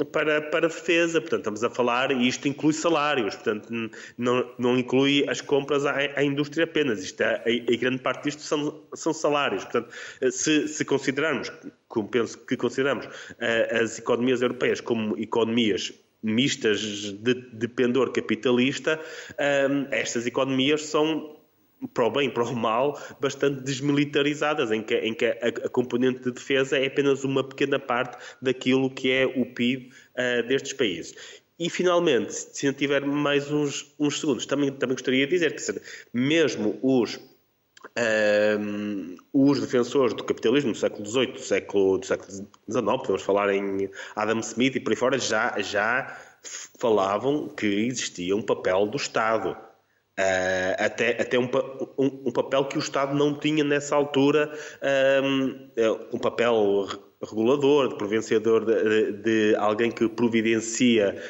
para para defesa, portanto, estamos a falar, e isto inclui salários, portanto, não, não inclui as compras à, à indústria apenas, isto é, a, a, grande parte disto são, são salários, portanto, se, se considerarmos, como penso que consideramos, as economias europeias como economias mistas de, de pendor capitalista, estas economias são para o bem para o mal, bastante desmilitarizadas, em que, em que a, a, componente de defesa é apenas uma pequena parte daquilo que é o PIB uh, destes países. E, finalmente, se não tiver mais uns, uns segundos, também, também gostaria de dizer que, mesmo os um, os defensores do capitalismo do século XVIII, do século, do século XIX, podemos falar em Adam Smith e por aí fora, já, já falavam que existia um papel do Estado. Uh, até até um, um, um, papel que o Estado não tinha nessa altura, um, um papel regulador, de providenciador de, de, alguém que providencia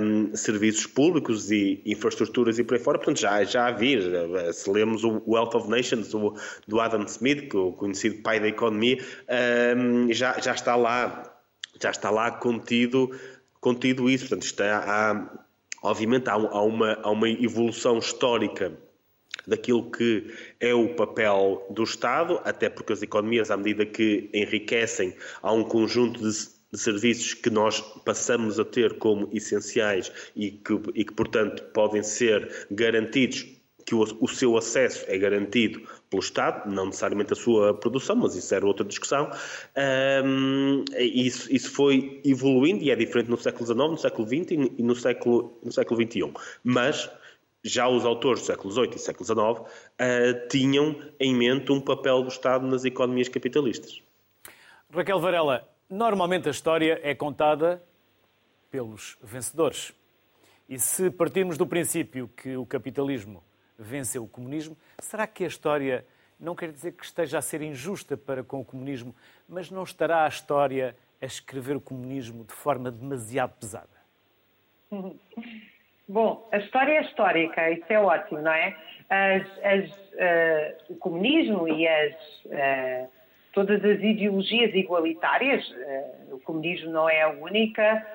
um, serviços públicos e infraestruturas e por aí fora, portanto já, já havia, se lemos o Wealth of Nations o, do Adam Smith, é o conhecido pai da economia, um, já, já está lá, já está lá contido, contido isso, portanto está, há, obviamente há, há, uma, há uma evolução histórica daquilo que é o papel do Estado, até porque as economias, à medida que enriquecem, há um conjunto de, de serviços que nós passamos a ter como essenciais e que, e que portanto, podem ser garantidos que o, o, seu acesso é garantido pelo Estado, não necessariamente a sua produção, mas isso era outra discussão. Um, isso, isso, foi evoluindo e é diferente no século XIX, no século XX e no século, no século XXI. Mas já os autores do século XVIII e século XIX uh, tinham em mente um papel do Estado nas economias capitalistas. Raquel Varela, normalmente a história é contada pelos vencedores. E se partirmos do princípio que o capitalismo venceu o comunismo, será que a história não quer dizer que esteja a ser injusta para com o comunismo, mas não estará a história a escrever o comunismo de forma demasiado pesada? Bom, a história é histórica, isso é ótimo, não é? As, as, uh, o comunismo e as, uh, todas as ideologias igualitárias, uh, o comunismo não é a única,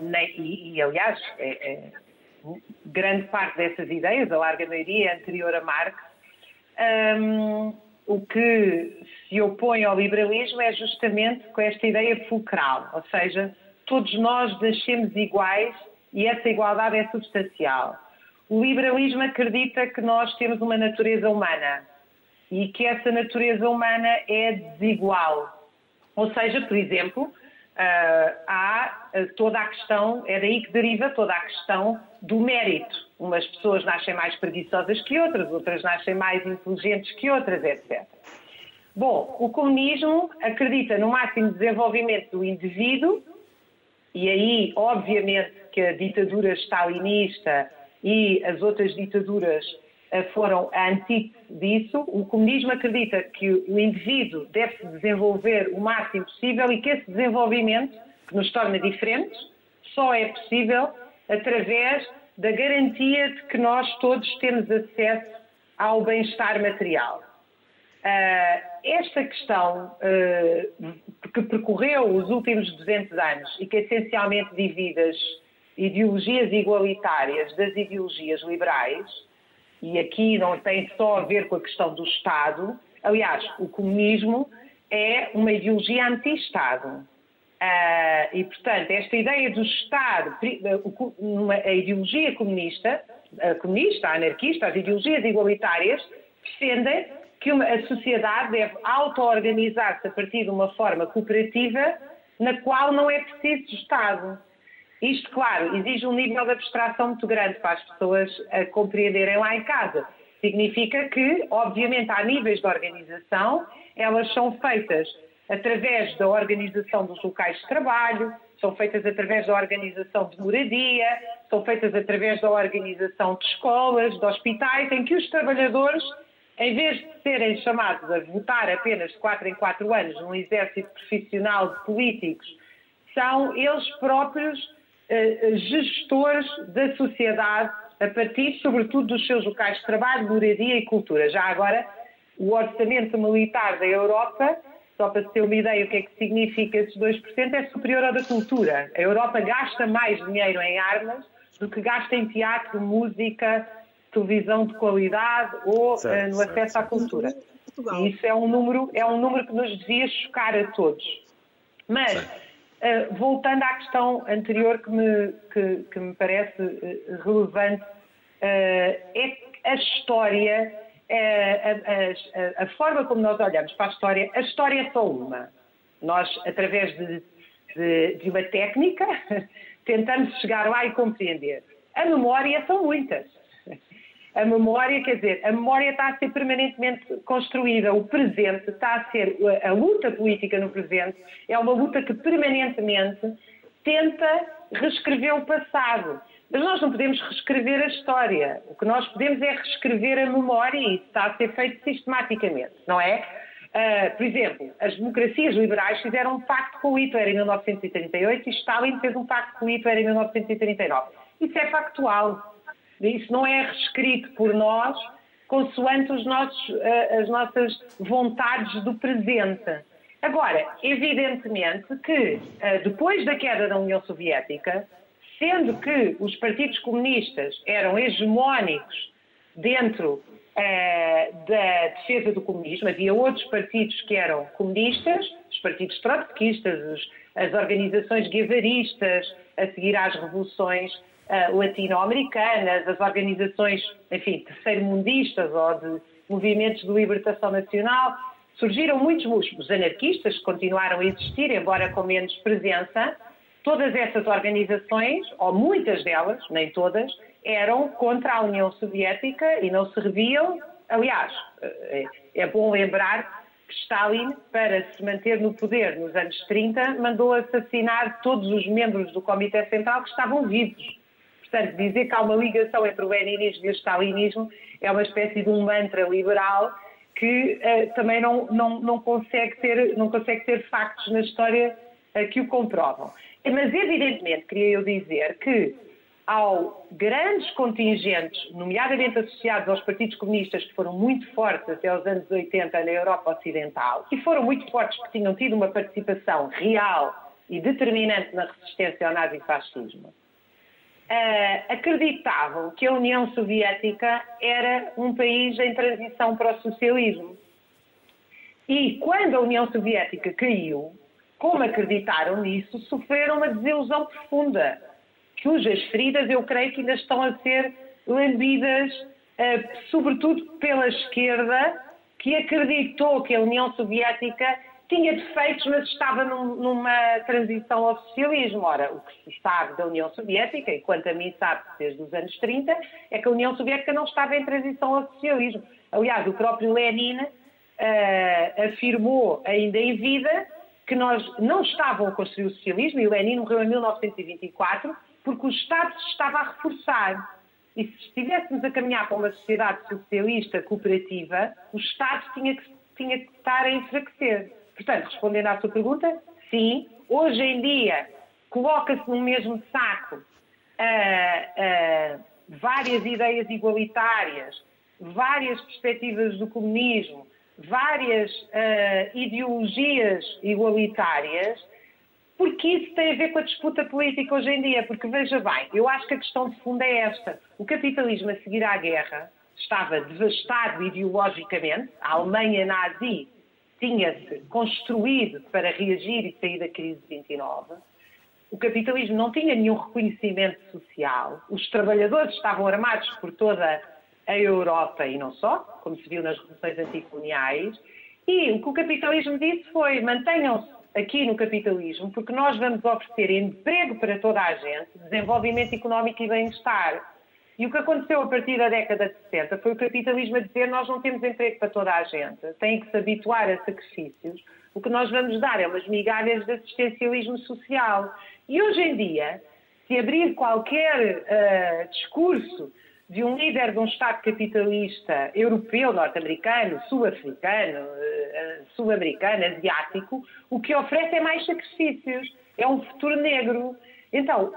nem, e, e, aliás, é, é, grande parte dessas ideias, a larga maioria, é anterior a Marx, um, o que se opõe ao liberalismo é justamente com esta ideia fulcral, ou seja, todos nós nascemos iguais e essa igualdade é substancial. O liberalismo acredita que nós temos uma natureza humana e que essa natureza humana é desigual. Ou seja, por exemplo, uh, há uh, toda a questão, é daí que deriva toda a questão do mérito. Umas pessoas nascem mais preguiçosas que outras, outras nascem mais inteligentes que outras, etc. Bom, o comunismo acredita no máximo desenvolvimento do indivíduo, e aí, obviamente, que a ditadura stalinista e as outras ditaduras foram a antítese disso. O comunismo acredita que o indivíduo deve se desenvolver o máximo possível e que esse desenvolvimento, que nos torna diferentes, só é possível através da garantia de que nós todos temos acesso ao bem-estar material. Uh, esta questão uh, que percorreu os últimos 200 anos e que essencialmente divide as ideologias igualitárias das ideologias liberais, e aqui não tem só a ver com a questão do Estado. Aliás, o comunismo é uma ideologia anti-Estado. Uh, e, portanto, esta ideia do Estado, uma, a ideologia comunista, a comunista, a anarquista, as ideologias igualitárias, defendem que uma, a sociedade deve auto-organizar-se a partir de uma forma cooperativa na qual não é preciso Estado. Isto, claro, exige um nível de abstração muito grande para as pessoas compreenderem lá em casa. Significa que, obviamente, há níveis de organização, elas são feitas através da organização dos locais de trabalho, são feitas através da organização de moradia, são feitas através da organização de escolas, de hospitais, em que os trabalhadores, em vez de serem chamados a votar apenas de 4 em 4 anos num exército profissional de políticos, são eles próprios gestores da sociedade a partir, sobretudo, dos seus locais de trabalho, moradia e cultura. Já agora, o orçamento militar da Europa, só para ter uma ideia o que é que significa esses 2%, é superior ao da cultura. A Europa gasta mais dinheiro em armas do que gasta em teatro, música, televisão de qualidade ou certo, uh, no acesso certo. à cultura. E isso é um número, é um número que nos devia chocar a todos. Mas certo. Uh, voltando à questão anterior que me, que, que me parece uh, relevante, uh, é a história, a, a, a, forma como nós olhamos para a história, a história é só uma. Nós, através de, de, de uma técnica, tentamos chegar lá e compreender. A memória são muitas. A memória, quer dizer, a memória está a ser permanentemente construída, o presente está a ser, a luta política no presente é uma luta que permanentemente tenta reescrever o passado. Mas nós não podemos reescrever a história. O que nós podemos é reescrever a memória e isso está a ser feito sistematicamente, não é? Uh, por exemplo, as democracias liberais fizeram um pacto com Hitler em 1938 e Stalin fez um pacto com Hitler em 1939. Isso é factual. Isso não é reescrito por nós consoante os nossos, eh, as nossas vontades do presente. Agora, evidentemente que eh, depois da queda da União Soviética, sendo que os partidos comunistas eram hegemónicos dentro eh, da defesa do comunismo, havia outros partidos que eram comunistas, os partidos trotskistas, as organizações guevaristas, a seguir às revoluções uh, latino-americanas, as organizações, enfim, terceiro-mundistas ou de movimentos de libertação nacional. Surgiram muitos os anarquistas que continuaram a existir, embora com menos presença. Todas essas organizações, ou muitas delas, nem todas, eram contra a União Soviética e não serviam. Aliás, eh, é bom lembrar que Stalin, para se manter no poder nos anos 30, mandou assassinar todos os membros do Comitê Central que estavam vivos. Portanto, dizer que há uma ligação entre o leninismo e o stalinismo é uma espécie de um mantra liberal que uh, também não, não, não, consegue ter, não consegue ter factos na história uh, que o comprovam. Mas, evidentemente, queria eu dizer que ao grandes contingentes, nomeadamente associados aos partidos comunistas, que foram muito fortes até os anos 80 na Europa Ocidental, e foram muito fortes porque tinham tido uma participação real e determinante na resistência ao nazifascismo, uh, acreditavam que a União Soviética era um país em transição para o socialismo. E quando a União Soviética caiu, como acreditaram nisso, sofreram uma desilusão profunda, cujas feridas eu creio que ainda estão a ser lambidas, uh, sobretudo pela esquerda, que acreditou que a União Soviética tinha defeitos, mas estava num, numa transição ao socialismo. Ora, o que se sabe da União Soviética, e quanto a mim sabe desde os anos 30, é que a União Soviética não estava em transição ao socialismo. Aliás, o próprio Lenin uh, afirmou, ainda em vida, que nós não estavam a construir o socialismo, e Lenin morreu em 1924, porque o Estado se estava a reforçar. E se estivéssemos a caminhar para uma sociedade socialista cooperativa, o Estado tinha que, tinha que estar a enfraquecer. Portanto, respondendo à sua pergunta, sim, hoje em dia coloca-se no mesmo saco uh, uh, várias ideias igualitárias, várias perspectivas do comunismo, várias uh, ideologias igualitárias, porque isso tem a ver com a disputa política hoje em dia. Porque veja bem, eu acho que a questão de fundo é esta: o capitalismo a seguir à guerra estava devastado ideologicamente, a Alemanha nazi tinha-se construído para reagir e sair da crise de 29. O capitalismo não tinha nenhum reconhecimento social. Os trabalhadores estavam armados por toda a Europa e não só, como se viu nas revoluções anticoloniais. E o que o capitalismo disse foi: mantenham-se aqui no capitalismo, porque nós vamos oferecer emprego para toda a gente, desenvolvimento económico e bem-estar. E o que aconteceu a partir da década de 60 foi o capitalismo a dizer nós não temos emprego para toda a gente, têm que se habituar a sacrifícios. O que nós vamos dar é umas migalhas de assistencialismo social. E hoje em dia, se abrir qualquer uh, discurso de um líder de um Estado capitalista europeu, norte-americano, sul-africano, uh, sul-americano, asiático, o que oferece é mais sacrifícios, é um futuro negro. Então,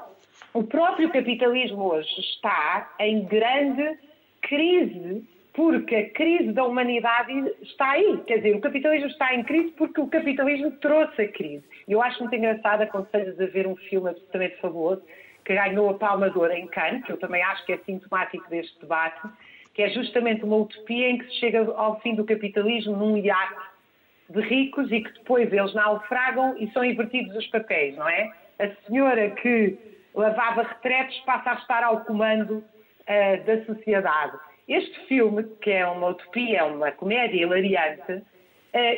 o próprio capitalismo hoje está em grande crise, porque a crise da humanidade está aí. Quer dizer, o capitalismo está em crise porque o capitalismo trouxe a crise. E eu acho muito engraçado, aconselho-vos a ver um filme absolutamente fabuloso que ganhou a Palma de Ouro em Cannes, que eu também acho que é sintomático deste debate, que é justamente uma utopia em que se chega ao fim do capitalismo num iate de ricos e que depois eles naufragam e são invertidos os papéis, não é? A senhora que lavava retretos, passa a estar ao comando uh, da sociedade. Este filme, que é uma utopia, é uma comédia hilariante, uh,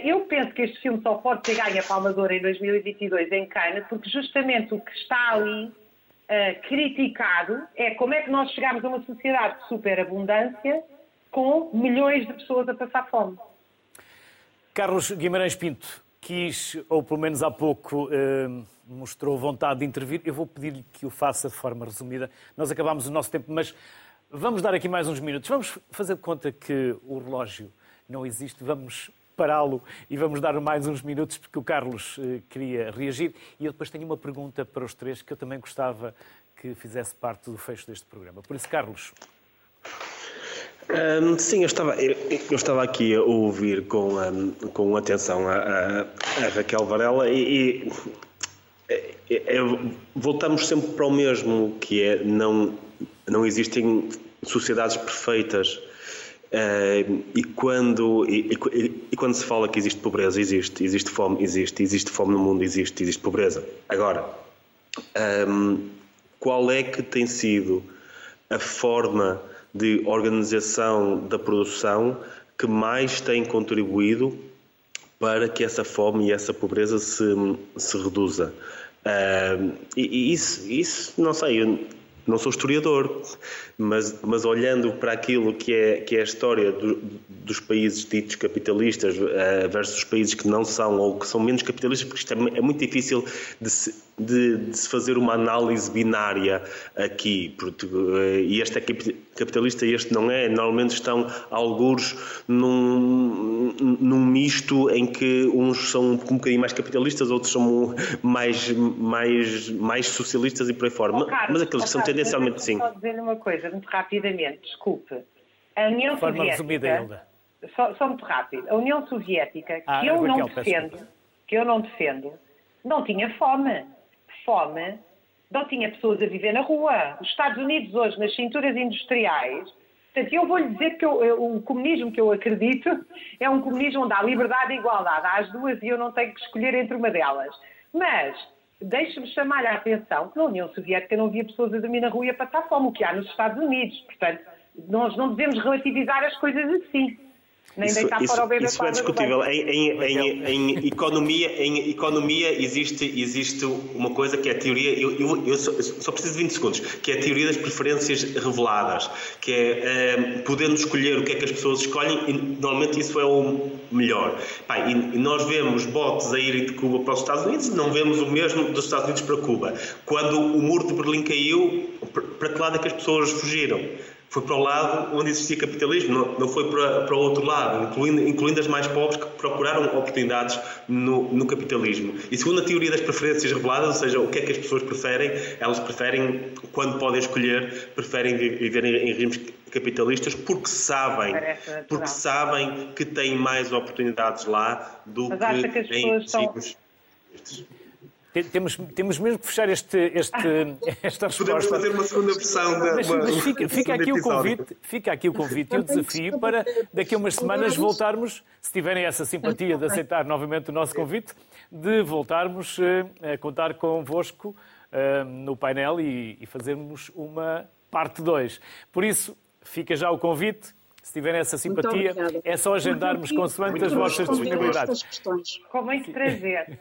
eu penso que este filme só pode ter ganho a Palma de Ouro em 2022 em Cannes, porque justamente o que está ali uh, criticado é como é que nós chegamos a uma sociedade de superabundância com milhões de pessoas a passar fome. Carlos Guimarães Pinto quis, ou pelo menos há pouco, mostrou vontade de intervir. Eu vou pedir-lhe que o faça de forma resumida. Nós acabámos o nosso tempo, mas vamos dar aqui mais uns minutos. Vamos fazer conta que o relógio não existe. Vamos pará-lo e vamos dar mais uns minutos porque o Carlos eh, queria reagir. E eu depois tenho uma pergunta para os três que eu também gostava que fizesse parte do fecho deste programa. Por isso, Carlos. Um, sim, eu estava, eu, eu, estava aqui a ouvir com, um, com atenção a, a, a Raquel Varela e, e é, é, voltamos sempre para o mesmo, que é não, não existem sociedades perfeitas. Uh, e, quando, e, e, quando se fala que existe pobreza, existe, existe fome, existe, existe fome no mundo, existe, existe pobreza. Agora, um, qual é que tem sido a forma de organização da produção que mais tem contribuído para que essa fome e essa pobreza se, se reduza. Uh, e, e isso, isso, não sei, eu não sou historiador, mas, mas olhando para aquilo que é, que é a história do, dos países ditos capitalistas uh, versus os países que não são ou que são menos capitalistas, porque isto é, é muito difícil de se, de, de se, fazer uma análise binária aqui. Porque, uh, e este é capitalista e este não é. Normalmente estão alguns num, num misto em que uns são um bocadinho mais capitalistas, outros são mais, mais, mais socialistas e por aí fora. Oh, Carlos, mas aqueles que são tendencialmente sim. Só dizer uma coisa, muito rapidamente, desculpe. A União Forma Soviética. Resumida, Só, só, muito rápido. A União Soviética, que ah, eu Raquel, não defendo, que eu não defendo, não tinha fome. Fome não tinha pessoas a viver na rua. Os Estados Unidos hoje, nas cinturas industriais, portanto, eu vou-lhe dizer que eu, o comunismo que eu acredito é um comunismo onde há liberdade e igualdade. Há as duas e eu não tenho que escolher entre uma delas. Mas deixe-me chamar a atenção que na União Soviética não havia pessoas a dormir na rua e a passar fome, o que há nos Estados Unidos. Portanto, nós não devemos relativizar as coisas assim. Nem isso, deitar isso, fora o bebê isso é discutível. Em, em, em, em, economia, em economia existe, existe uma coisa que é a teoria, eu, eu, eu, só, eu, só, preciso de 20 segundos, que é a teoria das preferências reveladas, que é um, podendo escolher o que é que as pessoas escolhem, e normalmente isso é o melhor. E, e, nós vemos botes a irem de Cuba para os Estados Unidos não vemos o mesmo dos Estados Unidos para Cuba. Quando o muro de Berlim caiu, para que lado é que as pessoas fugiram? Foi para o lado onde existia capitalismo, não, não foi para, para o outro lado, incluindo, incluindo as mais pobres que procuraram oportunidades no, no, capitalismo. E segundo a teoria das preferências reveladas, ou seja, o que é que as pessoas preferem, elas preferem, quando podem escolher, preferem viver em, em regimes capitalistas porque sabem, porque sabem que têm mais oportunidades lá do Mas que, que em regimes. Temos, temos mesmo que fechar este, este, esta resposta. Podemos fazer uma segunda versão da. Mas, mas fica, fica aqui o convite, fica aqui o convite e o desafio para daqui a umas semanas voltarmos, se tiverem essa simpatia de aceitar novamente o nosso convite, de voltarmos eh, a contar convosco uh, no painel e, e fazermos uma parte 2. Por isso, fica já o convite se tiverem essa simpatia, é só agendarmos consoante as vossas disponibilidades. Com muito prazer.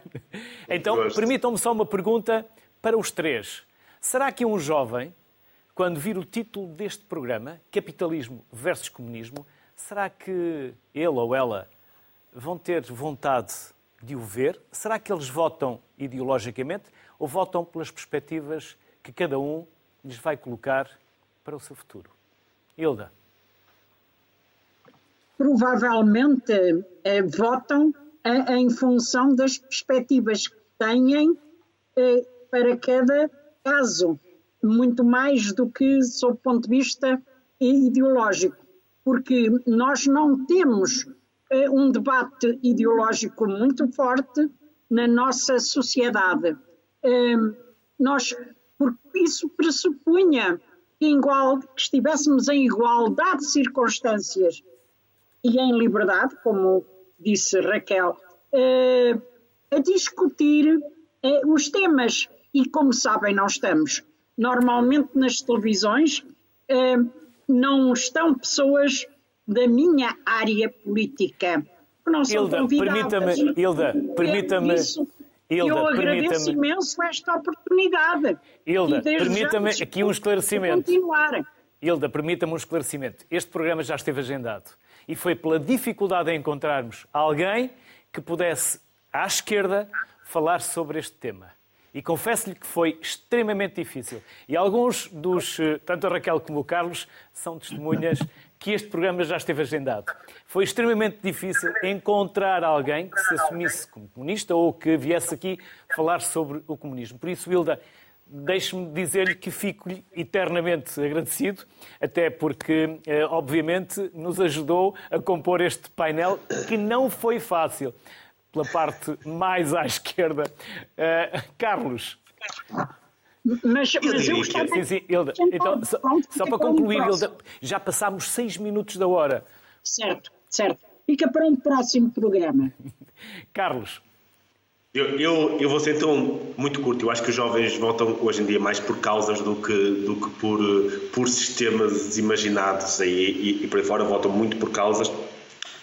então, permitam-me só uma pergunta para os três. Será que um jovem, quando vir o título deste programa, Capitalismo versus Comunismo, será que ele ou ela vão ter vontade de o ver? Será que eles votam ideologicamente ou votam pelas perspectivas que cada um lhes vai colocar para o seu futuro? Hilda provavelmente eh, votam eh, em função das perspectivas que têm eh, para cada caso, muito mais do que sob o ponto de vista ideológico, porque nós não temos eh, um debate ideológico muito forte na nossa sociedade. Eh, nós, porque isso pressupunha que, igual, que estivéssemos em igualdade de circunstâncias e em liberdade, como disse Raquel, eh, a discutir eh, os temas. E como sabem, não estamos. Normalmente nas televisões eh, não estão pessoas da minha área política. Não Hilda, permita-me, Hilda, permita-me. Hilda, eu agradeço imenso esta oportunidade. Hilda, permita-me aqui um esclarecimento. Continuar. Hilda, permita-me um esclarecimento. Este programa já esteve agendado e foi pela dificuldade em encontrarmos alguém que pudesse, à esquerda, falar sobre este tema. E confesso-lhe que foi extremamente difícil. E alguns dos, eh, tanto a Raquel como o Carlos, são testemunhas que este programa já esteve agendado. Foi extremamente difícil encontrar alguém que se assumisse como comunista ou que viesse aqui falar sobre o comunismo. Por isso, Hilda, deixe-me dizer-lhe que fico-lhe eternamente agradecido, até porque, eh, obviamente, nos ajudou a compor este painel que não foi fácil. Pela parte mais à esquerda. Uh, Carlos. Mas, mas eu estava... Sim, sim, Hilda. Então, só, só para concluir, Hilda, já passámos seis minutos da hora. Certo, certo. Fica para um próximo programa. Carlos. Eu, eu, eu, vou ser então muito curto. Eu acho que os jovens votam hoje em dia mais por causas do que, do que por, por sistemas imaginados e, e, e por aí fora votam muito por causas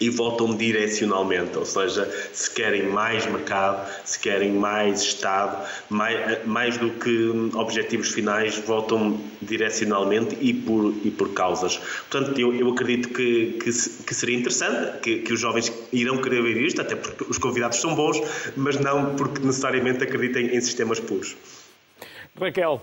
e votam direcionalmente, ou seja, se querem mais mercado, se querem mais Estado, mais, mais do que objetivos finais, votam direcionalmente e por, e por causas. Portanto, eu, eu acredito que, que, que seria interessante, que, que, os jovens irão querer ver isto, até porque os convidados são bons, mas não porque necessariamente acreditem em sistemas puros. Raquel.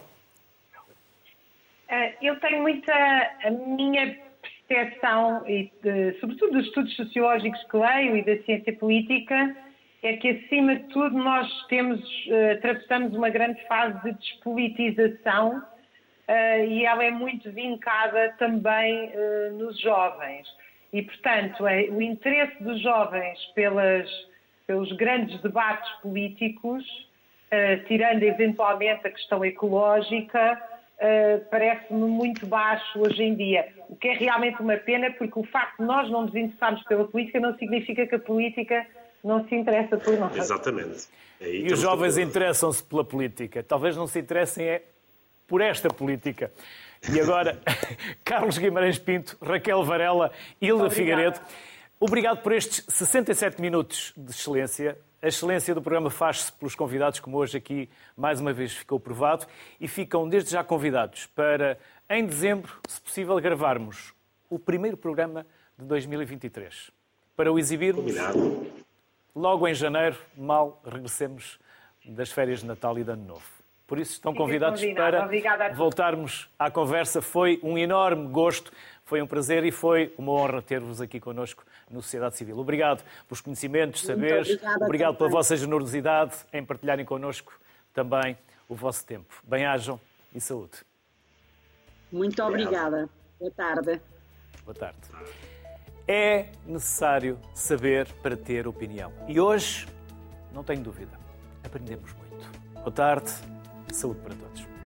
Eh, eu tenho muita. A minha percepção, e de, sobretudo dos estudos sociológicos que leio e da ciência política, é que, acima de tudo, nós temos, uh, atravessamos uma grande fase de despolitização uh, e ela é muito vincada também uh, nos jovens. E, portanto, é, o interesse dos jovens pelas, pelos grandes debates políticos tirando eventualmente a questão ecológica, uh, parece-me muito baixo hoje em dia. O que é realmente uma pena, porque o facto de nós não nos interessarmos pela política não significa que a política não se interessa por nós. Exatamente. Aí e os jovens interessam-se pela política. Talvez não se interessem é por esta política. E agora, Carlos Guimarães Pinto, Raquel Varela, Hilda Figueiredo. Obrigado por estes 67 minutos de excelência. A excelência do programa faz-se pelos convidados, como hoje aqui mais uma vez ficou provado, e ficam desde já convidados para, em dezembro, se possível, gravarmos o primeiro programa de 2023. Para o exibirmos Combinado. logo em janeiro, mal regressemos das férias de Natal e de Ano Novo. Por isso estão convidados para voltarmos à conversa. Foi um enorme gosto foi um prazer e foi uma honra ter-vos aqui connosco no Sociedade Civil. Obrigado pelos conhecimentos, saberes, obrigado pela vossa generosidade em partilharem connosco também o vosso tempo. Bem-ajam e saúde. Muito obrigada. Boa tarde. Boa tarde. É necessário saber para ter opinião. E hoje, não tenho dúvida, aprendemos muito. Boa tarde, saúde para todos.